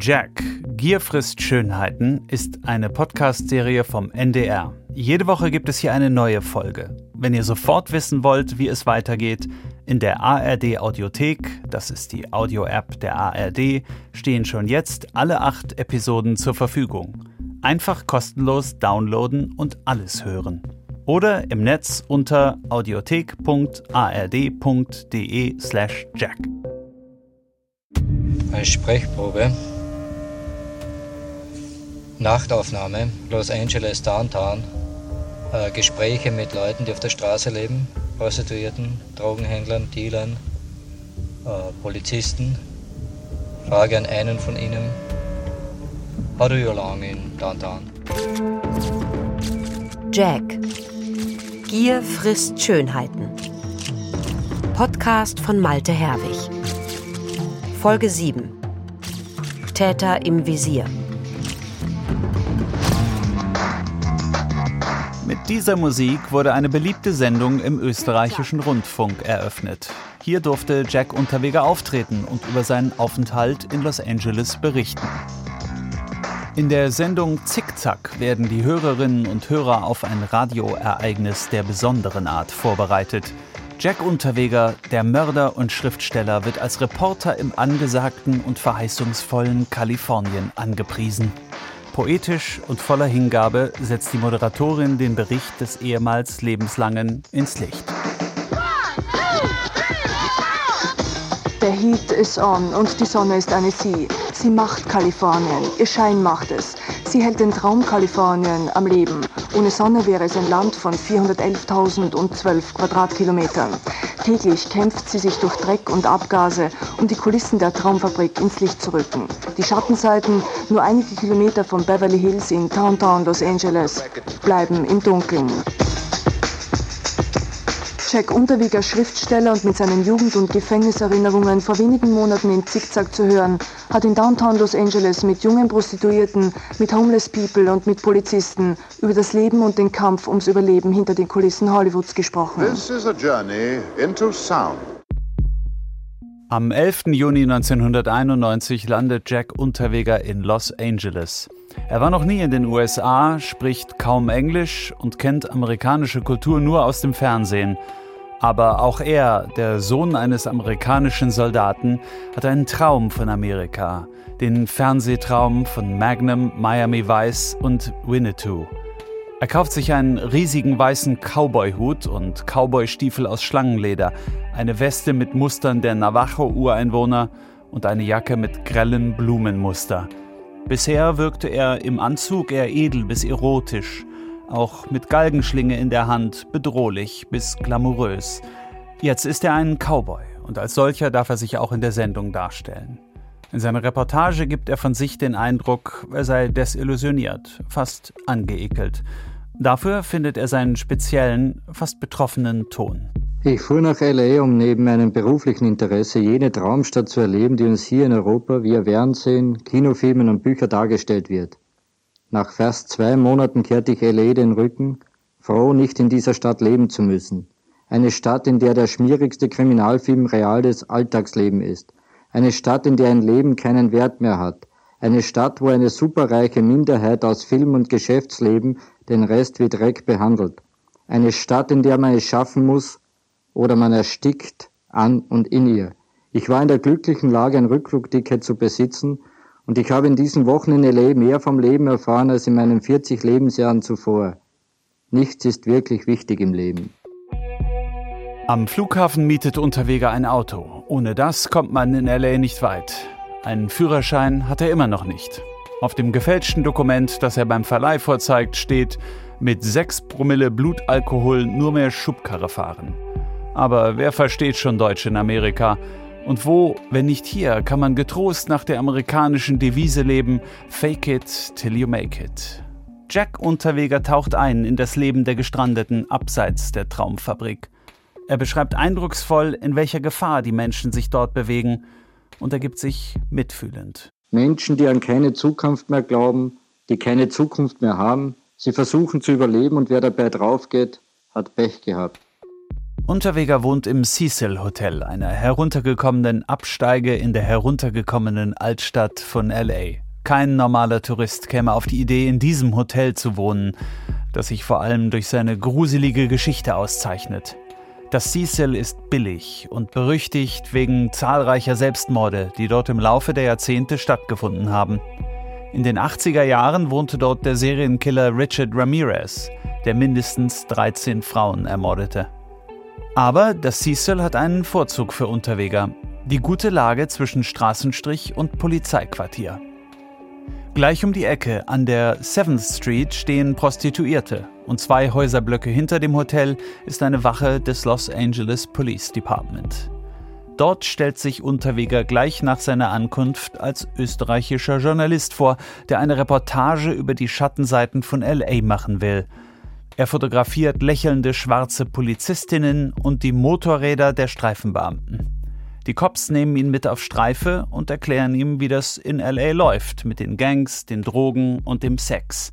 Jack, Gier frisst Schönheiten ist eine Podcast-Serie vom NDR. Jede Woche gibt es hier eine neue Folge. Wenn ihr sofort wissen wollt, wie es weitergeht, in der ARD Audiothek, das ist die Audio-App der ARD, stehen schon jetzt alle acht Episoden zur Verfügung. Einfach kostenlos downloaden und alles hören. Oder im Netz unter audiothek.ard.de slash jack. Eine Sprechprobe. Nachtaufnahme, Los Angeles Downtown. Äh, Gespräche mit Leuten, die auf der Straße leben, Prostituierten, Drogenhändlern, Dealern, äh, Polizisten. Frage an einen von ihnen. How do you along in Downtown? Jack. Gier frisst Schönheiten. Podcast von Malte Herwig. Folge 7. Täter im Visier. Mit dieser Musik wurde eine beliebte Sendung im österreichischen Rundfunk eröffnet. Hier durfte Jack Unterweger auftreten und über seinen Aufenthalt in Los Angeles berichten. In der Sendung Zickzack werden die Hörerinnen und Hörer auf ein Radioereignis der besonderen Art vorbereitet. Jack Unterweger, der Mörder und Schriftsteller, wird als Reporter im angesagten und verheißungsvollen Kalifornien angepriesen. Poetisch und voller Hingabe setzt die Moderatorin den Bericht des ehemals Lebenslangen ins Licht. Der Heat ist on und die Sonne ist eine Sie. Sie macht Kalifornien. Ihr Schein macht es. Sie hält den Traum Kalifornien am Leben. Ohne Sonne wäre es ein Land von 411.012 Quadratkilometern. Täglich kämpft sie sich durch Dreck und Abgase, um die Kulissen der Traumfabrik ins Licht zu rücken. Die Schattenseiten, nur einige Kilometer von Beverly Hills in Downtown Los Angeles, bleiben im Dunkeln. Jack Unterweger, Schriftsteller und mit seinen Jugend- und Gefängniserinnerungen vor wenigen Monaten in Zickzack zu hören, hat in Downtown Los Angeles mit jungen Prostituierten, mit Homeless People und mit Polizisten über das Leben und den Kampf ums Überleben hinter den Kulissen Hollywoods gesprochen. This is a journey into sound. Am 11. Juni 1991 landet Jack Unterweger in Los Angeles. Er war noch nie in den USA, spricht kaum Englisch und kennt amerikanische Kultur nur aus dem Fernsehen. Aber auch er, der Sohn eines amerikanischen Soldaten, hat einen Traum von Amerika, den Fernsehtraum von Magnum, Miami Vice und Winnetou. Er kauft sich einen riesigen weißen Cowboy-Hut und Cowboy-Stiefel aus Schlangenleder, eine Weste mit Mustern der Navajo-Ureinwohner und eine Jacke mit grellen Blumenmuster. Bisher wirkte er im Anzug eher edel bis erotisch, auch mit Galgenschlinge in der Hand bedrohlich bis glamourös. Jetzt ist er ein Cowboy und als solcher darf er sich auch in der Sendung darstellen. In seiner Reportage gibt er von sich den Eindruck, er sei desillusioniert, fast angeekelt. Dafür findet er seinen speziellen, fast betroffenen Ton. Ich fuhr nach LA, um neben meinem beruflichen Interesse jene Traumstadt zu erleben, die uns hier in Europa via Fernsehen, Kinofilmen und Bücher dargestellt wird. Nach fast zwei Monaten kehrte ich LA den Rücken, froh, nicht in dieser Stadt leben zu müssen. Eine Stadt, in der der schmierigste Kriminalfilm reales Alltagsleben ist. Eine Stadt, in der ein Leben keinen Wert mehr hat. Eine Stadt, wo eine superreiche Minderheit aus Film- und Geschäftsleben den Rest wie Dreck behandelt. Eine Stadt, in der man es schaffen muss, oder man erstickt an und in ihr. Ich war in der glücklichen Lage, ein Rückflugticket zu besitzen und ich habe in diesen Wochen in L.A. mehr vom Leben erfahren als in meinen 40 Lebensjahren zuvor. Nichts ist wirklich wichtig im Leben. Am Flughafen mietet Unterweger ein Auto. Ohne das kommt man in LA nicht weit. Einen Führerschein hat er immer noch nicht. Auf dem gefälschten Dokument, das er beim Verleih vorzeigt, steht mit 6 Promille Blutalkohol nur mehr Schubkarre fahren. Aber wer versteht schon Deutsch in Amerika? Und wo, wenn nicht hier, kann man getrost nach der amerikanischen Devise leben, Fake it till you make it. Jack Unterweger taucht ein in das Leben der Gestrandeten abseits der Traumfabrik. Er beschreibt eindrucksvoll, in welcher Gefahr die Menschen sich dort bewegen und ergibt sich mitfühlend. Menschen, die an keine Zukunft mehr glauben, die keine Zukunft mehr haben, sie versuchen zu überleben und wer dabei draufgeht, hat Pech gehabt. Unterweger wohnt im Cecil Hotel, einer heruntergekommenen Absteige in der heruntergekommenen Altstadt von LA. Kein normaler Tourist käme auf die Idee, in diesem Hotel zu wohnen, das sich vor allem durch seine gruselige Geschichte auszeichnet. Das Cecil ist billig und berüchtigt wegen zahlreicher Selbstmorde, die dort im Laufe der Jahrzehnte stattgefunden haben. In den 80er Jahren wohnte dort der Serienkiller Richard Ramirez, der mindestens 13 Frauen ermordete. Aber das Cecil hat einen Vorzug für Unterweger. Die gute Lage zwischen Straßenstrich und Polizeiquartier. Gleich um die Ecke an der 7th Street stehen Prostituierte und zwei Häuserblöcke hinter dem Hotel ist eine Wache des Los Angeles Police Department. Dort stellt sich Unterweger gleich nach seiner Ankunft als österreichischer Journalist vor, der eine Reportage über die Schattenseiten von LA machen will – er fotografiert lächelnde schwarze Polizistinnen und die Motorräder der Streifenbeamten. Die Cops nehmen ihn mit auf Streife und erklären ihm, wie das in LA läuft, mit den Gangs, den Drogen und dem Sex.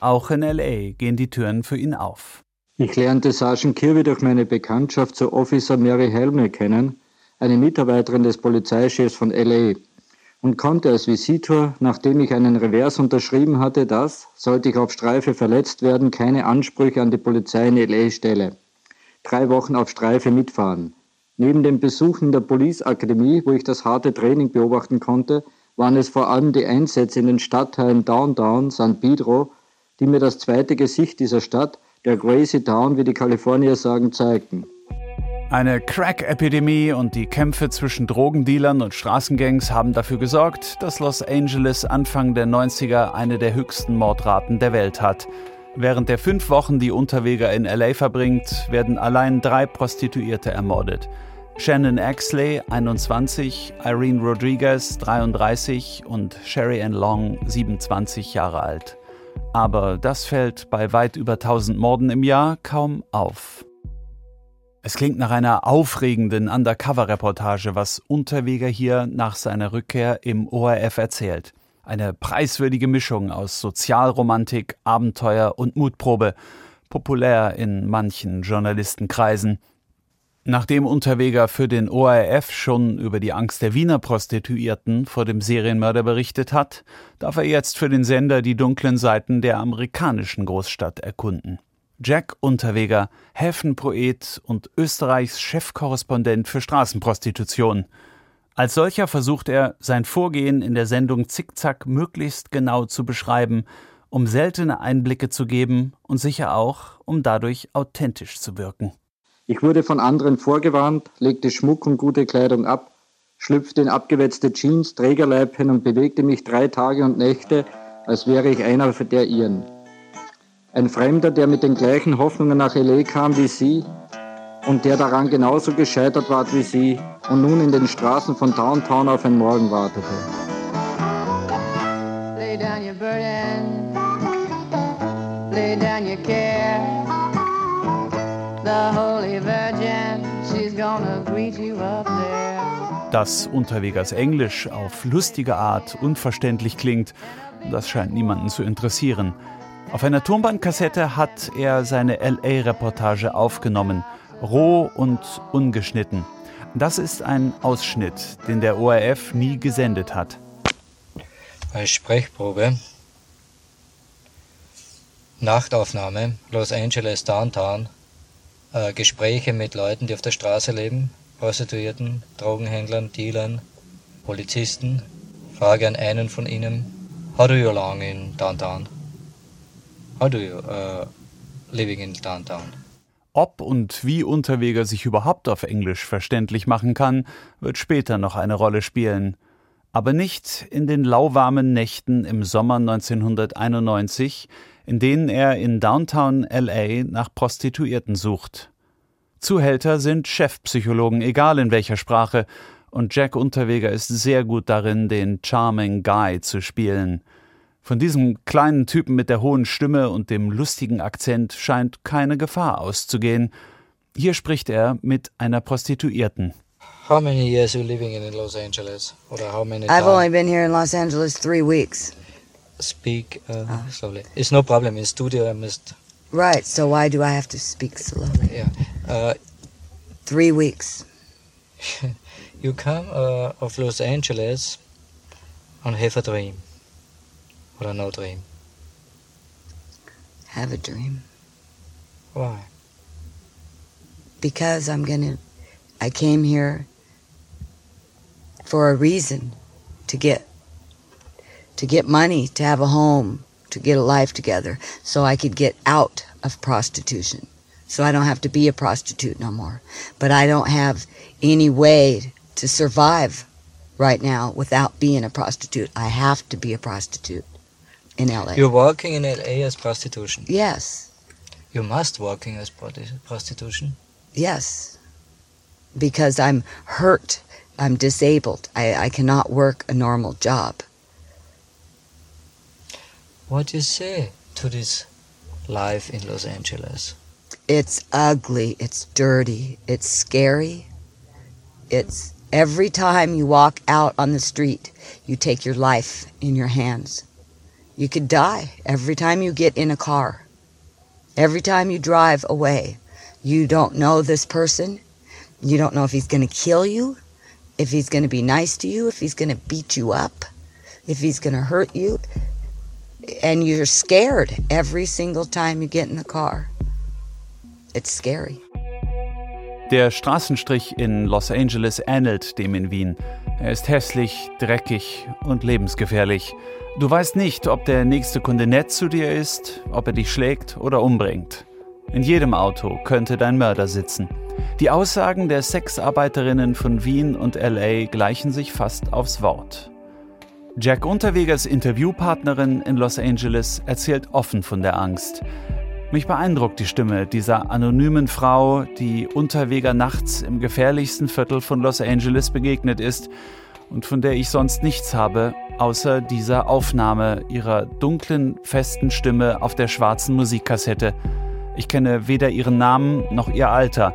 Auch in LA gehen die Türen für ihn auf. Ich lernte Sergeant Kirby durch meine Bekanntschaft zu Officer Mary Helme kennen, eine Mitarbeiterin des Polizeichefs von LA und konnte als Visitor, nachdem ich einen Revers unterschrieben hatte, dass, sollte ich auf Streife verletzt werden, keine Ansprüche an die Polizei in L.A. stelle. Drei Wochen auf Streife mitfahren. Neben den Besuchen der Police Akademie, wo ich das harte Training beobachten konnte, waren es vor allem die Einsätze in den Stadtteilen Downtown, San Pedro, die mir das zweite Gesicht dieser Stadt, der Crazy Town, wie die Kalifornier sagen, zeigten. Eine Crack-Epidemie und die Kämpfe zwischen Drogendealern und Straßengangs haben dafür gesorgt, dass Los Angeles Anfang der 90er eine der höchsten Mordraten der Welt hat. Während der fünf Wochen, die Unterweger in LA verbringt, werden allein drei Prostituierte ermordet. Shannon Axley, 21, Irene Rodriguez, 33 und Sherry Ann Long, 27 Jahre alt. Aber das fällt bei weit über 1000 Morden im Jahr kaum auf. Es klingt nach einer aufregenden Undercover-Reportage, was Unterweger hier nach seiner Rückkehr im ORF erzählt. Eine preiswürdige Mischung aus Sozialromantik, Abenteuer und Mutprobe, populär in manchen Journalistenkreisen. Nachdem Unterweger für den ORF schon über die Angst der Wiener Prostituierten vor dem Serienmörder berichtet hat, darf er jetzt für den Sender die dunklen Seiten der amerikanischen Großstadt erkunden. Jack Unterweger, Häfenpoet und Österreichs Chefkorrespondent für Straßenprostitution. Als solcher versucht er, sein Vorgehen in der Sendung Zickzack möglichst genau zu beschreiben, um seltene Einblicke zu geben und sicher auch, um dadurch authentisch zu wirken. Ich wurde von anderen vorgewarnt, legte Schmuck und gute Kleidung ab, schlüpfte in abgewetzte Jeans, Trägerleibchen und bewegte mich drei Tage und Nächte, als wäre ich einer der ihren. Ein Fremder, der mit den gleichen Hoffnungen nach L.A. kam wie Sie und der daran genauso gescheitert war wie Sie und nun in den Straßen von Downtown auf einen Morgen wartete. Lay down your burden, lay down your care. The Holy Virgin, she's gonna greet you up there. Dass Unterwegers Englisch auf lustige Art unverständlich klingt, das scheint niemanden zu interessieren. Auf einer Tonbandkassette hat er seine LA-Reportage aufgenommen, roh und ungeschnitten. Das ist ein Ausschnitt, den der ORF nie gesendet hat. Als Sprechprobe. Nachtaufnahme, Los Angeles Downtown. Äh, Gespräche mit Leuten, die auf der Straße leben, Prostituierten, Drogenhändlern, Dealern, Polizisten. Frage an einen von ihnen. How do you long in Downtown? How do you uh, living in downtown? Ob und wie Unterweger sich überhaupt auf Englisch verständlich machen kann, wird später noch eine Rolle spielen. Aber nicht in den lauwarmen Nächten im Sommer 1991, in denen er in Downtown LA nach Prostituierten sucht. Zuhälter sind Chefpsychologen, egal in welcher Sprache, und Jack Unterweger ist sehr gut darin, den Charming Guy zu spielen – von diesem kleinen Typen mit der hohen Stimme und dem lustigen Akzent scheint keine Gefahr auszugehen. Hier spricht er mit einer Prostituierten. How many years you living in Los Angeles? Or how many I've only been here in Los Angeles three weeks. Speak uh, oh. slowly. It's no problem. In studio I must. Right. So why do I have to speak slowly? Yeah. Uh, Three weeks. you come uh, of Los Angeles and have a dream. Or no dream. Have a dream. Why? Because I'm gonna. I came here for a reason to get to get money, to have a home, to get a life together, so I could get out of prostitution. So I don't have to be a prostitute no more. But I don't have any way to survive right now without being a prostitute. I have to be a prostitute in LA. You're working in LA as prostitution. yes. You must working as prosti- prostitution. Yes. Because I'm hurt. I'm disabled. I, I cannot work a normal job. What do you say to this life in Los Angeles? It's ugly. It's dirty. It's scary. It's every time you walk out on the street, you take your life in your hands. You could die every time you get in a car. Every time you drive away, you don't know this person. You don't know if he's going to kill you, if he's going to be nice to you, if he's going to beat you up, if he's going to hurt you. And you're scared every single time you get in the car. It's scary. Der Straßenstrich in Los Angeles ähnelt dem in Wien. Er ist hässlich, dreckig und lebensgefährlich. Du weißt nicht, ob der nächste Kunde nett zu dir ist, ob er dich schlägt oder umbringt. In jedem Auto könnte dein Mörder sitzen. Die Aussagen der Sexarbeiterinnen von Wien und LA gleichen sich fast aufs Wort. Jack Unterwegers Interviewpartnerin in Los Angeles erzählt offen von der Angst. Mich beeindruckt die Stimme dieser anonymen Frau, die Unterweger nachts im gefährlichsten Viertel von Los Angeles begegnet ist und von der ich sonst nichts habe, außer dieser Aufnahme ihrer dunklen, festen Stimme auf der schwarzen Musikkassette. Ich kenne weder ihren Namen noch ihr Alter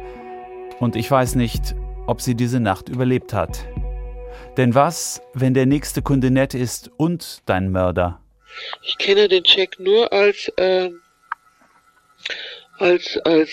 und ich weiß nicht, ob sie diese Nacht überlebt hat. Denn was, wenn der nächste Kunde nett ist und dein Mörder? Ich kenne den Jack nur als, ähm, als, als,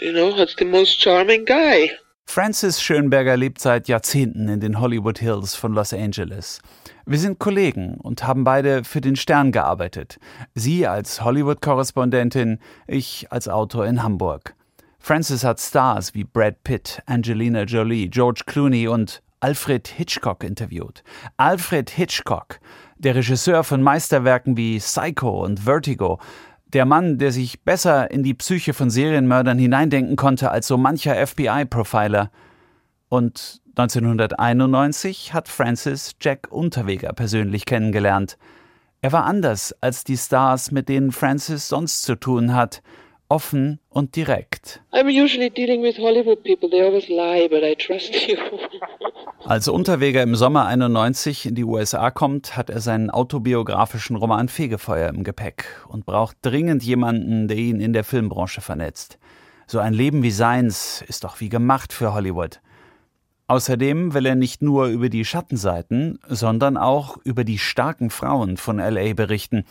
you know, als the most charming guy. Francis Schönberger lebt seit Jahrzehnten in den Hollywood Hills von Los Angeles. Wir sind Kollegen und haben beide für den Stern gearbeitet. Sie als Hollywood-Korrespondentin, ich als Autor in Hamburg. Francis hat Stars wie Brad Pitt, Angelina Jolie, George Clooney und Alfred Hitchcock interviewt. Alfred Hitchcock, der Regisseur von Meisterwerken wie Psycho und Vertigo, der Mann, der sich besser in die Psyche von Serienmördern hineindenken konnte als so mancher FBI-Profiler. Und 1991 hat Francis Jack Unterweger persönlich kennengelernt. Er war anders als die Stars, mit denen Francis sonst zu tun hat, offen und direkt. I'm usually dealing with Hollywood people. They always lie, but I trust you. Als Unterweger im Sommer 91 in die USA kommt, hat er seinen autobiografischen Roman Fegefeuer im Gepäck und braucht dringend jemanden, der ihn in der Filmbranche vernetzt. So ein Leben wie seins ist doch wie gemacht für Hollywood. Außerdem will er nicht nur über die Schattenseiten, sondern auch über die starken Frauen von LA berichten.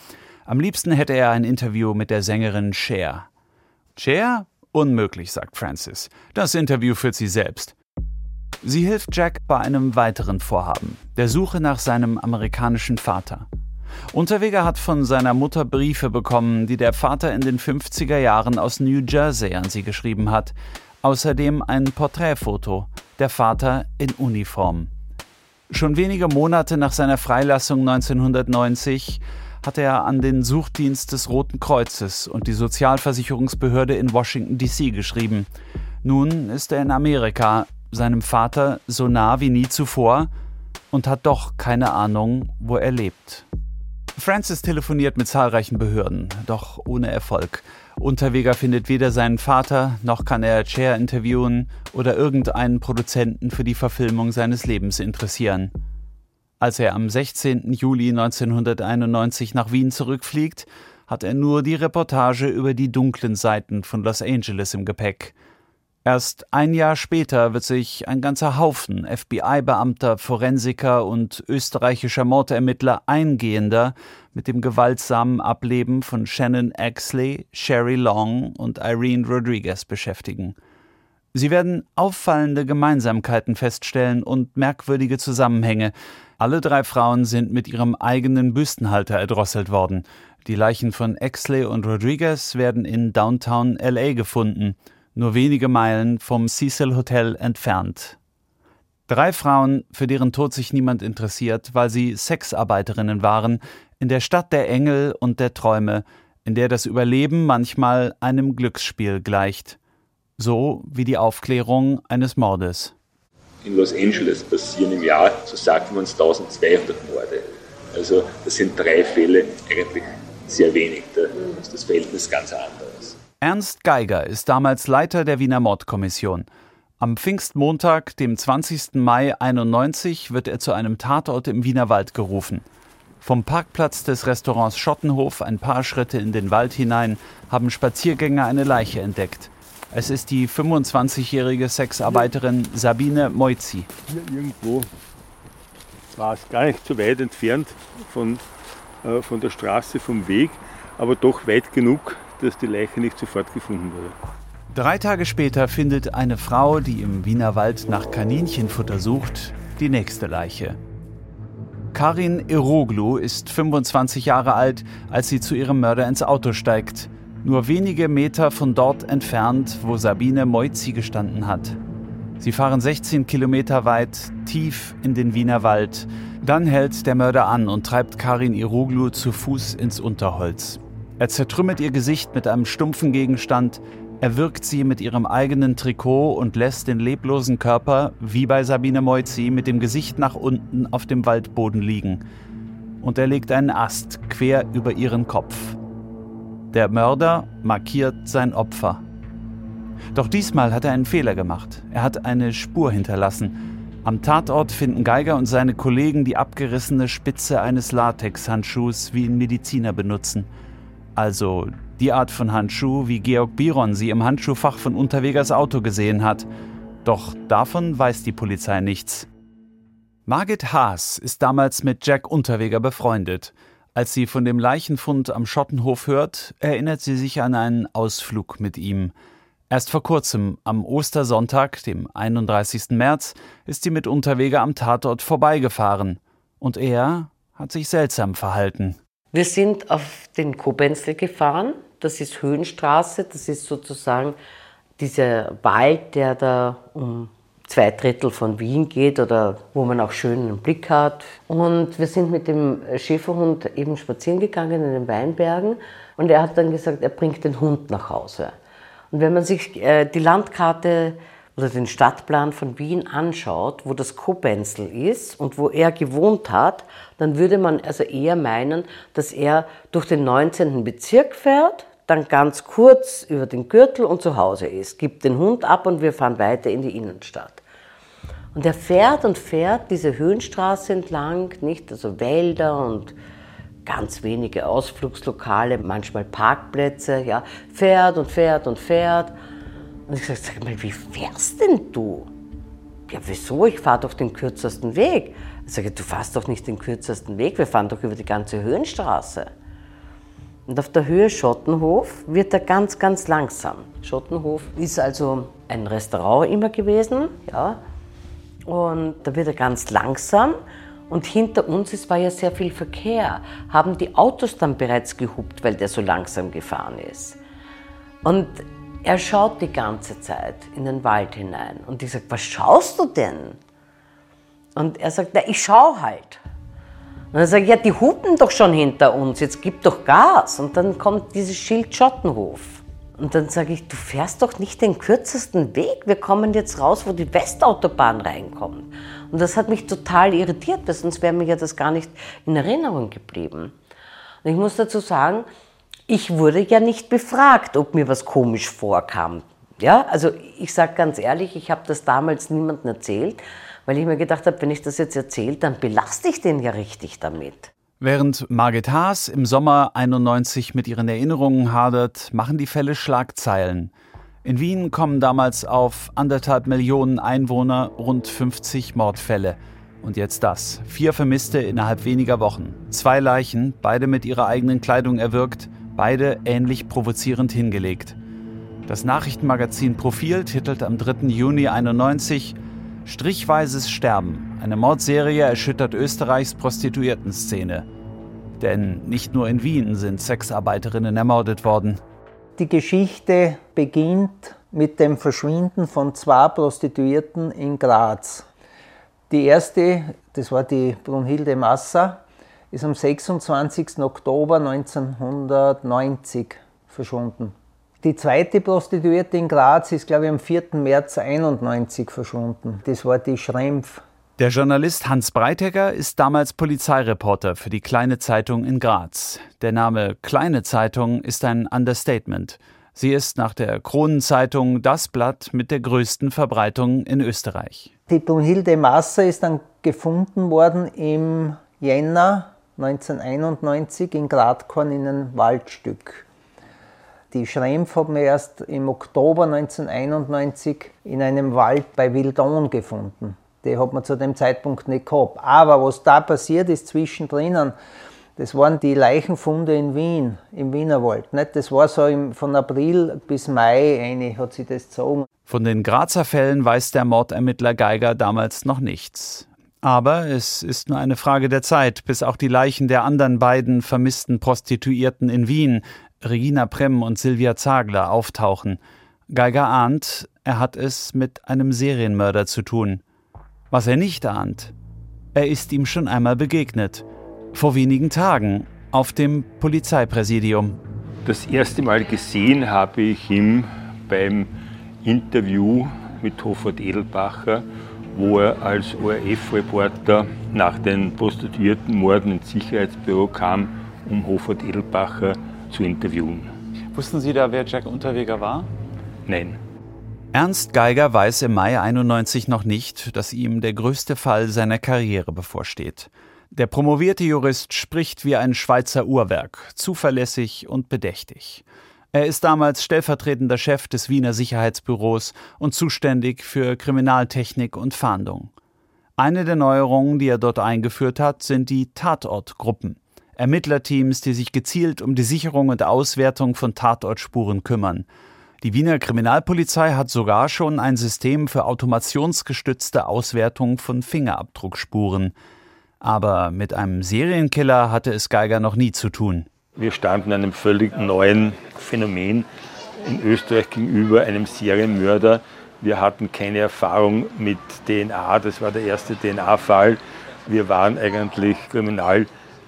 Am liebsten hätte er ein Interview mit der Sängerin Cher. Cher? Unmöglich, sagt Francis. Das Interview führt sie selbst. Sie hilft Jack bei einem weiteren Vorhaben, der Suche nach seinem amerikanischen Vater. Unterweger hat von seiner Mutter Briefe bekommen, die der Vater in den 50er Jahren aus New Jersey an sie geschrieben hat. Außerdem ein Porträtfoto, der Vater in Uniform. Schon wenige Monate nach seiner Freilassung 1990 hat er an den Suchdienst des Roten Kreuzes und die Sozialversicherungsbehörde in Washington, D.C. geschrieben. Nun ist er in Amerika, seinem Vater so nah wie nie zuvor und hat doch keine Ahnung, wo er lebt. Francis telefoniert mit zahlreichen Behörden, doch ohne Erfolg. Unterweger findet weder seinen Vater, noch kann er Cher interviewen oder irgendeinen Produzenten für die Verfilmung seines Lebens interessieren. Als er am 16. Juli 1991 nach Wien zurückfliegt, hat er nur die Reportage über die dunklen Seiten von Los Angeles im Gepäck. Erst ein Jahr später wird sich ein ganzer Haufen FBI-Beamter, Forensiker und österreichischer Mordermittler eingehender mit dem gewaltsamen Ableben von Shannon Exley, Sherry Long und Irene Rodriguez beschäftigen. Sie werden auffallende Gemeinsamkeiten feststellen und merkwürdige Zusammenhänge. Alle drei Frauen sind mit ihrem eigenen Büstenhalter erdrosselt worden. Die Leichen von Exley und Rodriguez werden in Downtown LA gefunden, nur wenige Meilen vom Cecil Hotel entfernt. Drei Frauen, für deren Tod sich niemand interessiert, weil sie Sexarbeiterinnen waren, in der Stadt der Engel und der Träume, in der das Überleben manchmal einem Glücksspiel gleicht so wie die Aufklärung eines Mordes. In Los Angeles passieren im Jahr, so sagt man es, 1200 Morde. Also das sind drei Fälle eigentlich sehr wenig. Da ist das Verhältnis ganz anderes. Ernst Geiger ist damals Leiter der Wiener Mordkommission. Am Pfingstmontag, dem 20. Mai 91, wird er zu einem Tatort im Wienerwald gerufen. Vom Parkplatz des Restaurants Schottenhof ein paar Schritte in den Wald hinein haben Spaziergänger eine Leiche entdeckt. Es ist die 25-jährige Sexarbeiterin Sabine Moizzi. Hier irgendwo war es gar nicht so weit entfernt von, äh, von der Straße, vom Weg, aber doch weit genug, dass die Leiche nicht sofort gefunden wurde. Drei Tage später findet eine Frau, die im Wienerwald nach Kaninchenfutter sucht, die nächste Leiche. Karin Eroglu ist 25 Jahre alt, als sie zu ihrem Mörder ins Auto steigt. Nur wenige Meter von dort entfernt, wo Sabine Moizzi gestanden hat. Sie fahren 16 Kilometer weit, tief in den Wiener Wald. Dann hält der Mörder an und treibt Karin Iroglu zu Fuß ins Unterholz. Er zertrümmert ihr Gesicht mit einem stumpfen Gegenstand, erwürgt sie mit ihrem eigenen Trikot und lässt den leblosen Körper, wie bei Sabine Moizzi, mit dem Gesicht nach unten auf dem Waldboden liegen. Und er legt einen Ast quer über ihren Kopf. Der Mörder markiert sein Opfer. Doch diesmal hat er einen Fehler gemacht. Er hat eine Spur hinterlassen. Am Tatort finden Geiger und seine Kollegen die abgerissene Spitze eines Latexhandschuhs, wie ihn Mediziner benutzen. Also die Art von Handschuh, wie Georg Biron sie im Handschuhfach von Unterwegers Auto gesehen hat. Doch davon weiß die Polizei nichts. Margit Haas ist damals mit Jack Unterweger befreundet. Als sie von dem Leichenfund am Schottenhof hört, erinnert sie sich an einen Ausflug mit ihm. Erst vor kurzem, am Ostersonntag, dem 31. März, ist sie mit Unterweger am Tatort vorbeigefahren. Und er hat sich seltsam verhalten. Wir sind auf den Kobenzl gefahren. Das ist Höhenstraße. Das ist sozusagen dieser Wald, der da um zwei Drittel von Wien geht oder wo man auch schön einen Blick hat. Und wir sind mit dem Schäferhund eben spazieren gegangen in den Weinbergen und er hat dann gesagt, er bringt den Hund nach Hause. Und wenn man sich äh, die Landkarte oder den Stadtplan von Wien anschaut, wo das Kobenzl ist und wo er gewohnt hat, dann würde man also eher meinen, dass er durch den 19. Bezirk fährt, dann ganz kurz über den Gürtel und zu Hause ist, gibt den Hund ab und wir fahren weiter in die Innenstadt. Und er fährt und fährt diese Höhenstraße entlang, nicht? Also Wälder und ganz wenige Ausflugslokale, manchmal Parkplätze, ja. Fährt und fährt und fährt. Und ich sage, sag mal, wie fährst denn du? Ja, wieso? Ich fahre doch den kürzesten Weg. Ich sage, du fährst doch nicht den kürzesten Weg, wir fahren doch über die ganze Höhenstraße. Und auf der Höhe Schottenhof wird er ganz, ganz langsam. Schottenhof ist also ein Restaurant immer gewesen, ja, und da wird er ganz langsam. Und hinter uns, es war ja sehr viel Verkehr, haben die Autos dann bereits gehupt, weil der so langsam gefahren ist. Und er schaut die ganze Zeit in den Wald hinein. Und ich sage, was schaust du denn? Und er sagt, na, ich schaue halt. Und dann sage ich, ja, die hupen doch schon hinter uns, jetzt gib doch Gas. Und dann kommt dieses Schild Schottenhof. Und dann sage ich, du fährst doch nicht den kürzesten Weg. Wir kommen jetzt raus, wo die Westautobahn reinkommt. Und das hat mich total irritiert, weil sonst wäre mir ja das gar nicht in Erinnerung geblieben. Und ich muss dazu sagen, ich wurde ja nicht befragt, ob mir was komisch vorkam. Ja, also ich sage ganz ehrlich, ich habe das damals niemandem erzählt, weil ich mir gedacht habe, wenn ich das jetzt erzähle, dann belaste ich den ja richtig damit. Während Margit Haas im Sommer 91 mit ihren Erinnerungen hadert, machen die Fälle Schlagzeilen. In Wien kommen damals auf anderthalb Millionen Einwohner rund 50 Mordfälle. Und jetzt das. Vier Vermisste innerhalb weniger Wochen. Zwei Leichen, beide mit ihrer eigenen Kleidung erwürgt, beide ähnlich provozierend hingelegt. Das Nachrichtenmagazin Profil titelt am 3. Juni 91 Strichweises Sterben. Eine Mordserie erschüttert Österreichs Prostituiertenszene. Denn nicht nur in Wien sind Sexarbeiterinnen ermordet worden. Die Geschichte beginnt mit dem Verschwinden von zwei Prostituierten in Graz. Die erste, das war die Brunhilde Massa, ist am 26. Oktober 1990 verschwunden. Die zweite Prostituierte in Graz ist, glaube ich, am 4. März 1991 verschwunden. Das war die Schrempf. Der Journalist Hans Breitegger ist damals Polizeireporter für die Kleine Zeitung in Graz. Der Name Kleine Zeitung ist ein Understatement. Sie ist nach der Kronenzeitung das Blatt mit der größten Verbreitung in Österreich. Die Brunhilde Masser ist dann gefunden worden im Jänner 1991 in Gradkorn in einem Waldstück. Die Schrempf haben wir erst im Oktober 1991 in einem Wald bei Wildon gefunden. Die hat man zu dem Zeitpunkt nicht gehabt. Aber was da passiert ist zwischendrin, das waren die Leichenfunde in Wien, im Wienerwald. Nicht? Das war so von April bis Mai eine, hat sich das gezogen. Von den Grazer Fällen weiß der Mordermittler Geiger damals noch nichts. Aber es ist nur eine Frage der Zeit, bis auch die Leichen der anderen beiden vermissten Prostituierten in Wien, Regina Prem und Silvia Zagler, auftauchen. Geiger ahnt, er hat es mit einem Serienmörder zu tun. Was er nicht ahnt, er ist ihm schon einmal begegnet. Vor wenigen Tagen auf dem Polizeipräsidium. Das erste Mal gesehen habe ich ihn beim Interview mit Hofert Edelbacher, wo er als ORF-Reporter nach den Prostituiertenmorden ins Sicherheitsbüro kam, um Hofert Edelbacher zu interviewen. Wussten Sie da, wer Jack Unterweger war? Nein. Ernst Geiger weiß im Mai 91 noch nicht, dass ihm der größte Fall seiner Karriere bevorsteht. Der promovierte Jurist spricht wie ein Schweizer Uhrwerk, zuverlässig und bedächtig. Er ist damals stellvertretender Chef des Wiener Sicherheitsbüros und zuständig für Kriminaltechnik und Fahndung. Eine der Neuerungen, die er dort eingeführt hat, sind die Tatortgruppen. Ermittlerteams, die sich gezielt um die Sicherung und Auswertung von Tatortspuren kümmern. Die Wiener Kriminalpolizei hat sogar schon ein System für automationsgestützte Auswertung von Fingerabdruckspuren. Aber mit einem Serienkiller hatte es Geiger noch nie zu tun. Wir standen einem völlig neuen Phänomen in Österreich gegenüber, einem Serienmörder. Wir hatten keine Erfahrung mit DNA, das war der erste DNA-Fall. Wir waren eigentlich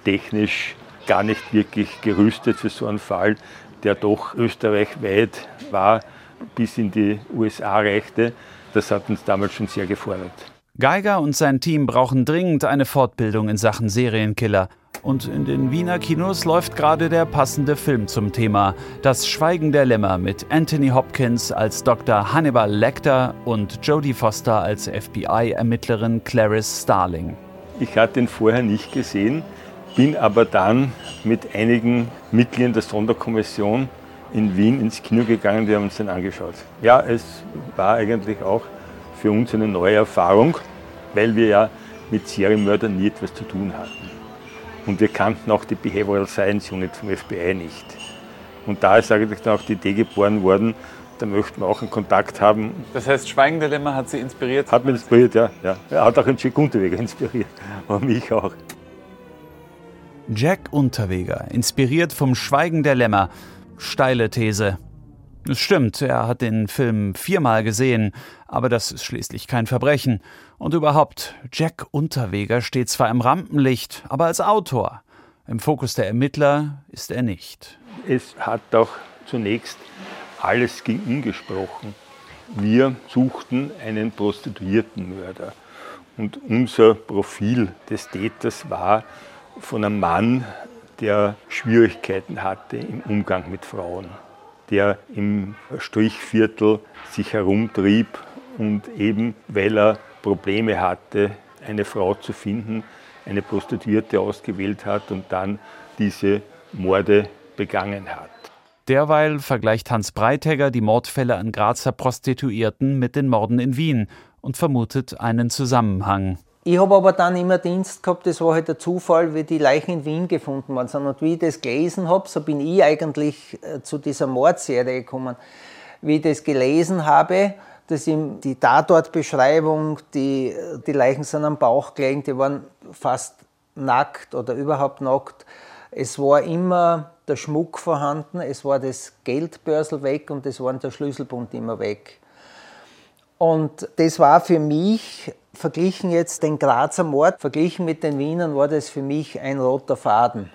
kriminaltechnisch gar nicht wirklich gerüstet für so einen Fall der doch österreichweit war, bis in die USA reichte. Das hat uns damals schon sehr gefordert. Geiger und sein Team brauchen dringend eine Fortbildung in Sachen Serienkiller. Und in den Wiener Kinos läuft gerade der passende Film zum Thema. Das Schweigen der Lämmer mit Anthony Hopkins als Dr. Hannibal Lecter und Jodie Foster als FBI-Ermittlerin Clarice Starling. Ich hatte ihn vorher nicht gesehen bin aber dann mit einigen Mitgliedern der Sonderkommission in Wien ins Kino gegangen, wir haben uns den angeschaut. Ja, es war eigentlich auch für uns eine neue Erfahrung, weil wir ja mit Serienmördern nie etwas zu tun hatten. Und wir kannten auch die Behavioral Science Unit vom FBI nicht. Und da ist eigentlich dann auch die Idee geboren worden, da möchten wir auch einen Kontakt haben. Das heißt, Schweigen der Lämmer hat Sie inspiriert? Hat mich inspiriert, ja. ja. Er hat auch einen Jack Unterweger inspiriert, aber mich auch. Jack Unterweger, inspiriert vom Schweigen der Lämmer. Steile These. Es stimmt, er hat den Film viermal gesehen, aber das ist schließlich kein Verbrechen. Und überhaupt, Jack Unterweger steht zwar im Rampenlicht, aber als Autor. Im Fokus der Ermittler ist er nicht. Es hat doch zunächst alles gegen ihn gesprochen. Wir suchten einen Prostituiertenmörder. Und unser Profil des Täters war von einem Mann, der Schwierigkeiten hatte im Umgang mit Frauen, der im Strichviertel sich herumtrieb und eben weil er Probleme hatte, eine Frau zu finden, eine Prostituierte ausgewählt hat und dann diese Morde begangen hat. Derweil vergleicht Hans Breitegger die Mordfälle an Grazer Prostituierten mit den Morden in Wien und vermutet einen Zusammenhang. Ich habe aber dann immer Dienst gehabt, das war halt der Zufall, wie die Leichen in Wien gefunden worden sind. Und wie ich das gelesen habe, so bin ich eigentlich äh, zu dieser Mordserie gekommen. wie ich das gelesen habe, dass ihm die Tatortbeschreibung, die, die Leichen sind am Bauch gelegen, die waren fast nackt oder überhaupt nackt. Es war immer der Schmuck vorhanden, es war das Geldbörsel weg und es war der Schlüsselbund immer weg. Und das war für mich, verglichen jetzt den Grazer Mord, verglichen mit den Wienern, war das für mich ein roter Faden.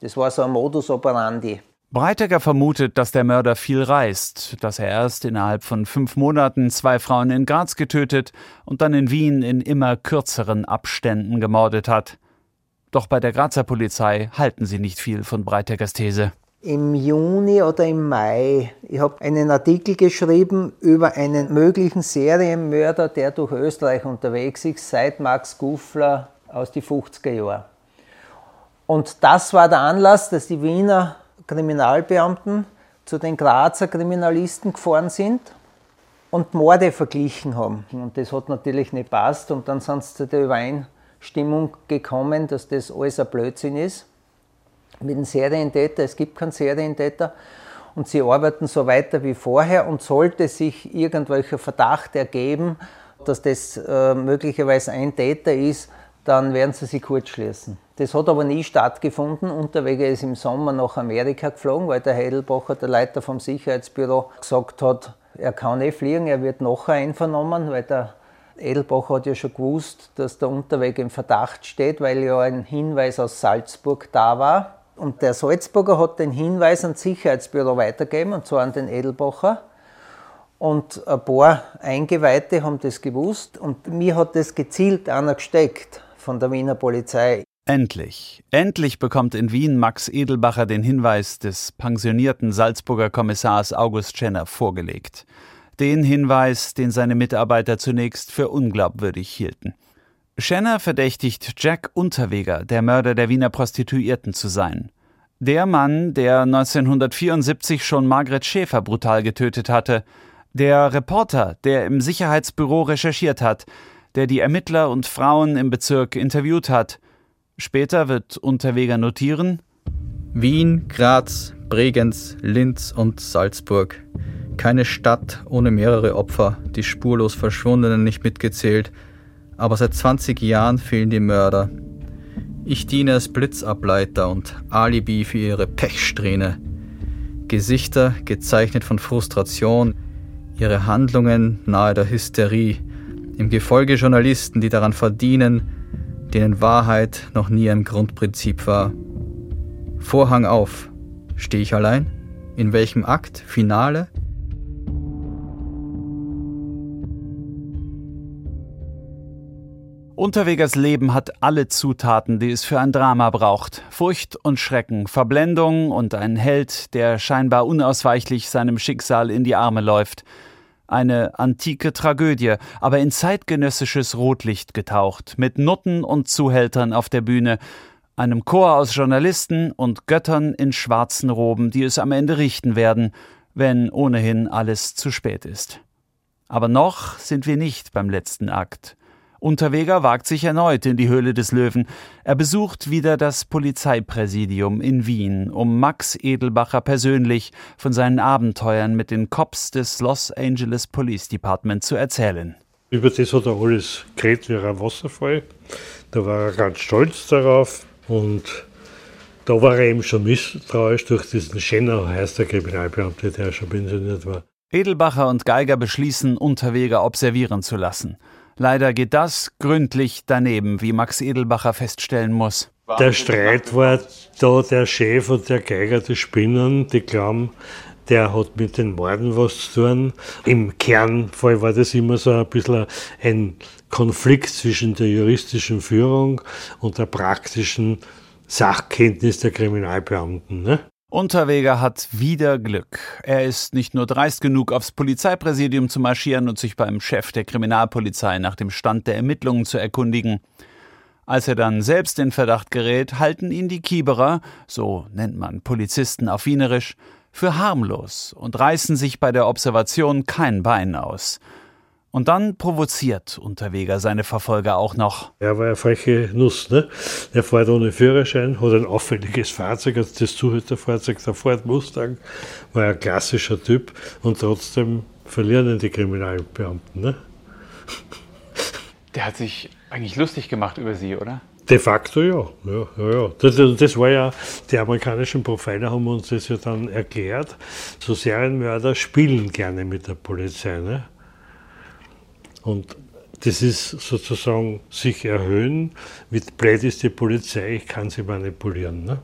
Das war so ein Modus operandi. Breitecker vermutet, dass der Mörder viel reist, dass er erst innerhalb von fünf Monaten zwei Frauen in Graz getötet und dann in Wien in immer kürzeren Abständen gemordet hat. Doch bei der Grazer Polizei halten sie nicht viel von Breiteckers These. Im Juni oder im Mai, ich habe einen Artikel geschrieben über einen möglichen Serienmörder, der durch Österreich unterwegs ist, seit Max Gufler aus den 50er Jahren. Und das war der Anlass, dass die Wiener Kriminalbeamten zu den Grazer Kriminalisten gefahren sind und Morde verglichen haben. Und das hat natürlich nicht passt und dann sind sie zu der Übereinstimmung gekommen, dass das alles ein Blödsinn ist mit dem Serientäter. Es gibt keinen Serientäter und sie arbeiten so weiter wie vorher und sollte sich irgendwelcher Verdacht ergeben, dass das äh, möglicherweise ein Täter ist, dann werden sie sich kurzschließen. Das hat aber nie stattgefunden. Unterwegs ist im Sommer nach Amerika geflogen, weil der Heidelbacher, der Leiter vom Sicherheitsbüro, gesagt hat, er kann nicht fliegen, er wird nachher einvernommen, weil der Edelbach hat ja schon gewusst, dass der Unterweg im Verdacht steht, weil ja ein Hinweis aus Salzburg da war. Und der Salzburger hat den Hinweis ans Sicherheitsbüro weitergegeben, und zwar an den Edelbacher. Und ein paar Eingeweihte haben das gewusst und mir hat das gezielt einer gesteckt von der Wiener Polizei. Endlich, endlich bekommt in Wien Max Edelbacher den Hinweis des pensionierten Salzburger Kommissars August Schenner vorgelegt. Den Hinweis, den seine Mitarbeiter zunächst für unglaubwürdig hielten. Schenner verdächtigt Jack Unterweger, der Mörder der Wiener Prostituierten zu sein. Der Mann, der 1974 schon Margret Schäfer brutal getötet hatte. Der Reporter, der im Sicherheitsbüro recherchiert hat, der die Ermittler und Frauen im Bezirk interviewt hat. Später wird Unterweger notieren: Wien, Graz, Bregenz, Linz und Salzburg. Keine Stadt ohne mehrere Opfer, die spurlos Verschwundenen nicht mitgezählt. Aber seit 20 Jahren fehlen die Mörder. Ich diene als Blitzableiter und Alibi für ihre Pechsträhne. Gesichter gezeichnet von Frustration, ihre Handlungen nahe der Hysterie. Im Gefolge Journalisten, die daran verdienen, denen Wahrheit noch nie ein Grundprinzip war. Vorhang auf. Stehe ich allein? In welchem Akt? Finale? Unterwegers Leben hat alle Zutaten, die es für ein Drama braucht. Furcht und Schrecken, Verblendung und ein Held, der scheinbar unausweichlich seinem Schicksal in die Arme läuft eine antike Tragödie, aber in zeitgenössisches Rotlicht getaucht, mit Nutten und Zuhältern auf der Bühne, einem Chor aus Journalisten und Göttern in schwarzen Roben, die es am Ende richten werden, wenn ohnehin alles zu spät ist. Aber noch sind wir nicht beim letzten Akt. Unterweger wagt sich erneut in die Höhle des Löwen. Er besucht wieder das Polizeipräsidium in Wien, um Max Edelbacher persönlich von seinen Abenteuern mit den Cops des Los Angeles Police Department zu erzählen. Über das hat er alles geredet wie ein Wasserfall. Da war er ganz stolz darauf und da war er eben schon misstrauisch durch diesen Schenner, heißt der Kriminalbeamte, der schon pensioniert war. Edelbacher und Geiger beschließen, Unterweger observieren zu lassen. Leider geht das gründlich daneben, wie Max Edelbacher feststellen muss. Der Streit war da der Chef und der Geiger, die Spinnen, die glauben, der hat mit den Morden was zu tun. Im Kernfall war das immer so ein bisschen ein Konflikt zwischen der juristischen Führung und der praktischen Sachkenntnis der Kriminalbeamten. Ne? Unterweger hat wieder Glück. Er ist nicht nur dreist genug, aufs Polizeipräsidium zu marschieren und sich beim Chef der Kriminalpolizei nach dem Stand der Ermittlungen zu erkundigen. Als er dann selbst in Verdacht gerät, halten ihn die Kieberer, so nennt man Polizisten auf Wienerisch, für harmlos und reißen sich bei der Observation kein Bein aus. Und dann provoziert Unterweger seine Verfolger auch noch. Er war eine freche Nuss. Ne? Er fährt ohne Führerschein, hat ein auffälliges Fahrzeug, also das Zuhälterfahrzeug, der Ford Mustang, war ein klassischer Typ und trotzdem verlieren die Kriminalbeamten. Ne? Der hat sich eigentlich lustig gemacht über Sie, oder? De facto ja. ja, ja, ja. Das, das, war ja, die amerikanischen Profiler haben uns das ja dann erklärt. So Serienmörder spielen gerne mit der Polizei. Ne? Und das ist sozusagen sich erhöhen. Wie blöd ist die Polizei, ich kann sie manipulieren. Ne?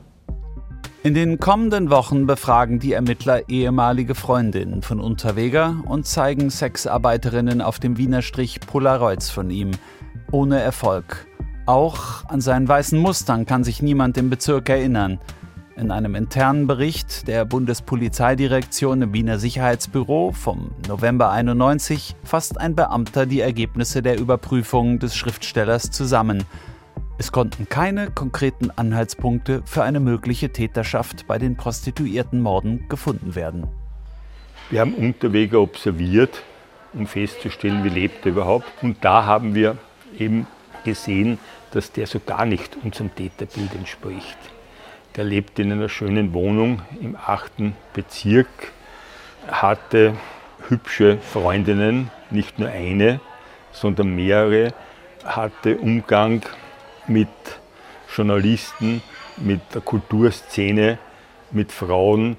In den kommenden Wochen befragen die Ermittler ehemalige Freundinnen von Unterweger und zeigen Sexarbeiterinnen auf dem Wiener Strich Polaroids von ihm. Ohne Erfolg. Auch an seinen weißen Mustang kann sich niemand im Bezirk erinnern. In einem internen Bericht der Bundespolizeidirektion im Wiener Sicherheitsbüro vom November 91 fasst ein Beamter die Ergebnisse der Überprüfung des Schriftstellers zusammen. Es konnten keine konkreten Anhaltspunkte für eine mögliche Täterschaft bei den Prostituiertenmorden gefunden werden. Wir haben Unterweger observiert, um festzustellen, wie lebt er überhaupt. Und da haben wir eben gesehen, dass der so gar nicht unserem Täterbild entspricht. Der lebt in einer schönen Wohnung im achten Bezirk, hatte hübsche Freundinnen, nicht nur eine, sondern mehrere, hatte Umgang mit Journalisten, mit der Kulturszene, mit Frauen.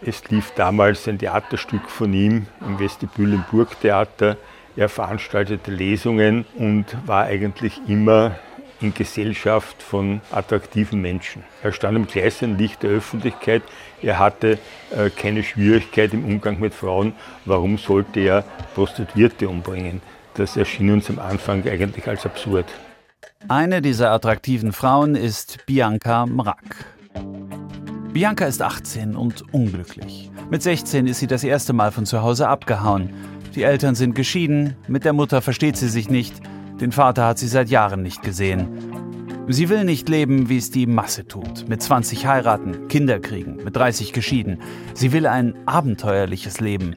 Es lief damals ein Theaterstück von ihm im Vestibül im Burgtheater. Er veranstaltete Lesungen und war eigentlich immer in Gesellschaft von attraktiven Menschen. Er stand im gleichen Licht der Öffentlichkeit. Er hatte äh, keine Schwierigkeit im Umgang mit Frauen. Warum sollte er Prostituierte umbringen? Das erschien uns am Anfang eigentlich als absurd. Eine dieser attraktiven Frauen ist Bianca Mrak. Bianca ist 18 und unglücklich. Mit 16 ist sie das erste Mal von zu Hause abgehauen. Die Eltern sind geschieden, mit der Mutter versteht sie sich nicht den Vater hat sie seit Jahren nicht gesehen. Sie will nicht leben, wie es die Masse tut. Mit 20 heiraten, Kinder kriegen, mit 30 geschieden. Sie will ein abenteuerliches Leben.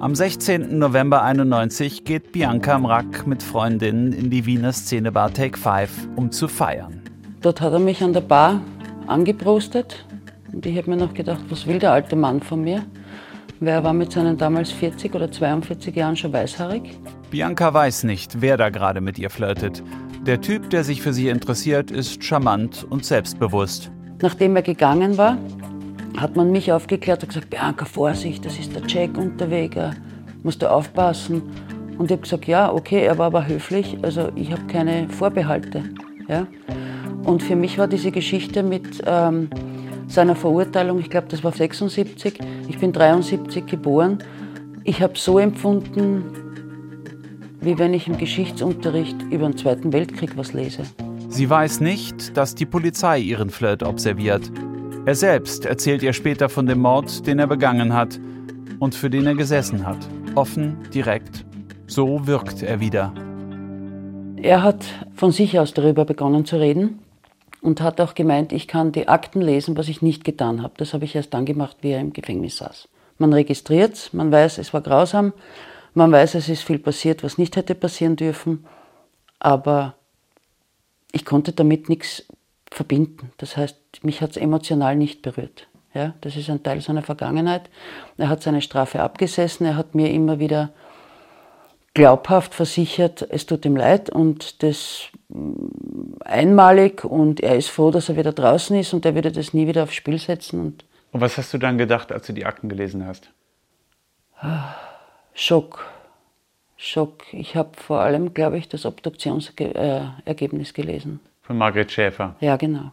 Am 16. November 91 geht Bianca Mrack mit Freundinnen in die Wiener Szenebar Take 5, um zu feiern. Dort hat er mich an der Bar angebrustet und ich habe mir noch gedacht, was will der alte Mann von mir? Wer war mit seinen damals 40 oder 42 Jahren schon weißhaarig? Bianca weiß nicht, wer da gerade mit ihr flirtet. Der Typ, der sich für sie interessiert, ist charmant und selbstbewusst. Nachdem er gegangen war, hat man mich aufgeklärt und gesagt, Bianca, Vorsicht, das ist der Jack Unterweger, musst du aufpassen. Und ich habe gesagt, ja, okay, er war aber höflich, also ich habe keine Vorbehalte. Ja? Und für mich war diese Geschichte mit ähm, seiner Verurteilung, ich glaube, das war 76, ich bin 73 geboren, ich habe so empfunden, wie wenn ich im Geschichtsunterricht über den Zweiten Weltkrieg was lese. Sie weiß nicht, dass die Polizei ihren Flirt observiert. Er selbst erzählt ihr später von dem Mord, den er begangen hat und für den er gesessen hat. Offen, direkt. So wirkt er wieder. Er hat von sich aus darüber begonnen zu reden und hat auch gemeint, ich kann die Akten lesen, was ich nicht getan habe. Das habe ich erst dann gemacht, wie er im Gefängnis saß. Man registriert, man weiß, es war grausam, man weiß, es ist viel passiert, was nicht hätte passieren dürfen, aber ich konnte damit nichts verbinden. Das heißt, mich hat es emotional nicht berührt. Ja, das ist ein Teil seiner Vergangenheit. Er hat seine Strafe abgesessen, er hat mir immer wieder glaubhaft versichert, es tut ihm leid und das einmalig und er ist froh, dass er wieder draußen ist und er würde das nie wieder aufs Spiel setzen. Und, und was hast du dann gedacht, als du die Akten gelesen hast? Schock. Schock. Ich habe vor allem, glaube ich, das Obduktionsergebnis gelesen. Von Margret Schäfer? Ja, genau.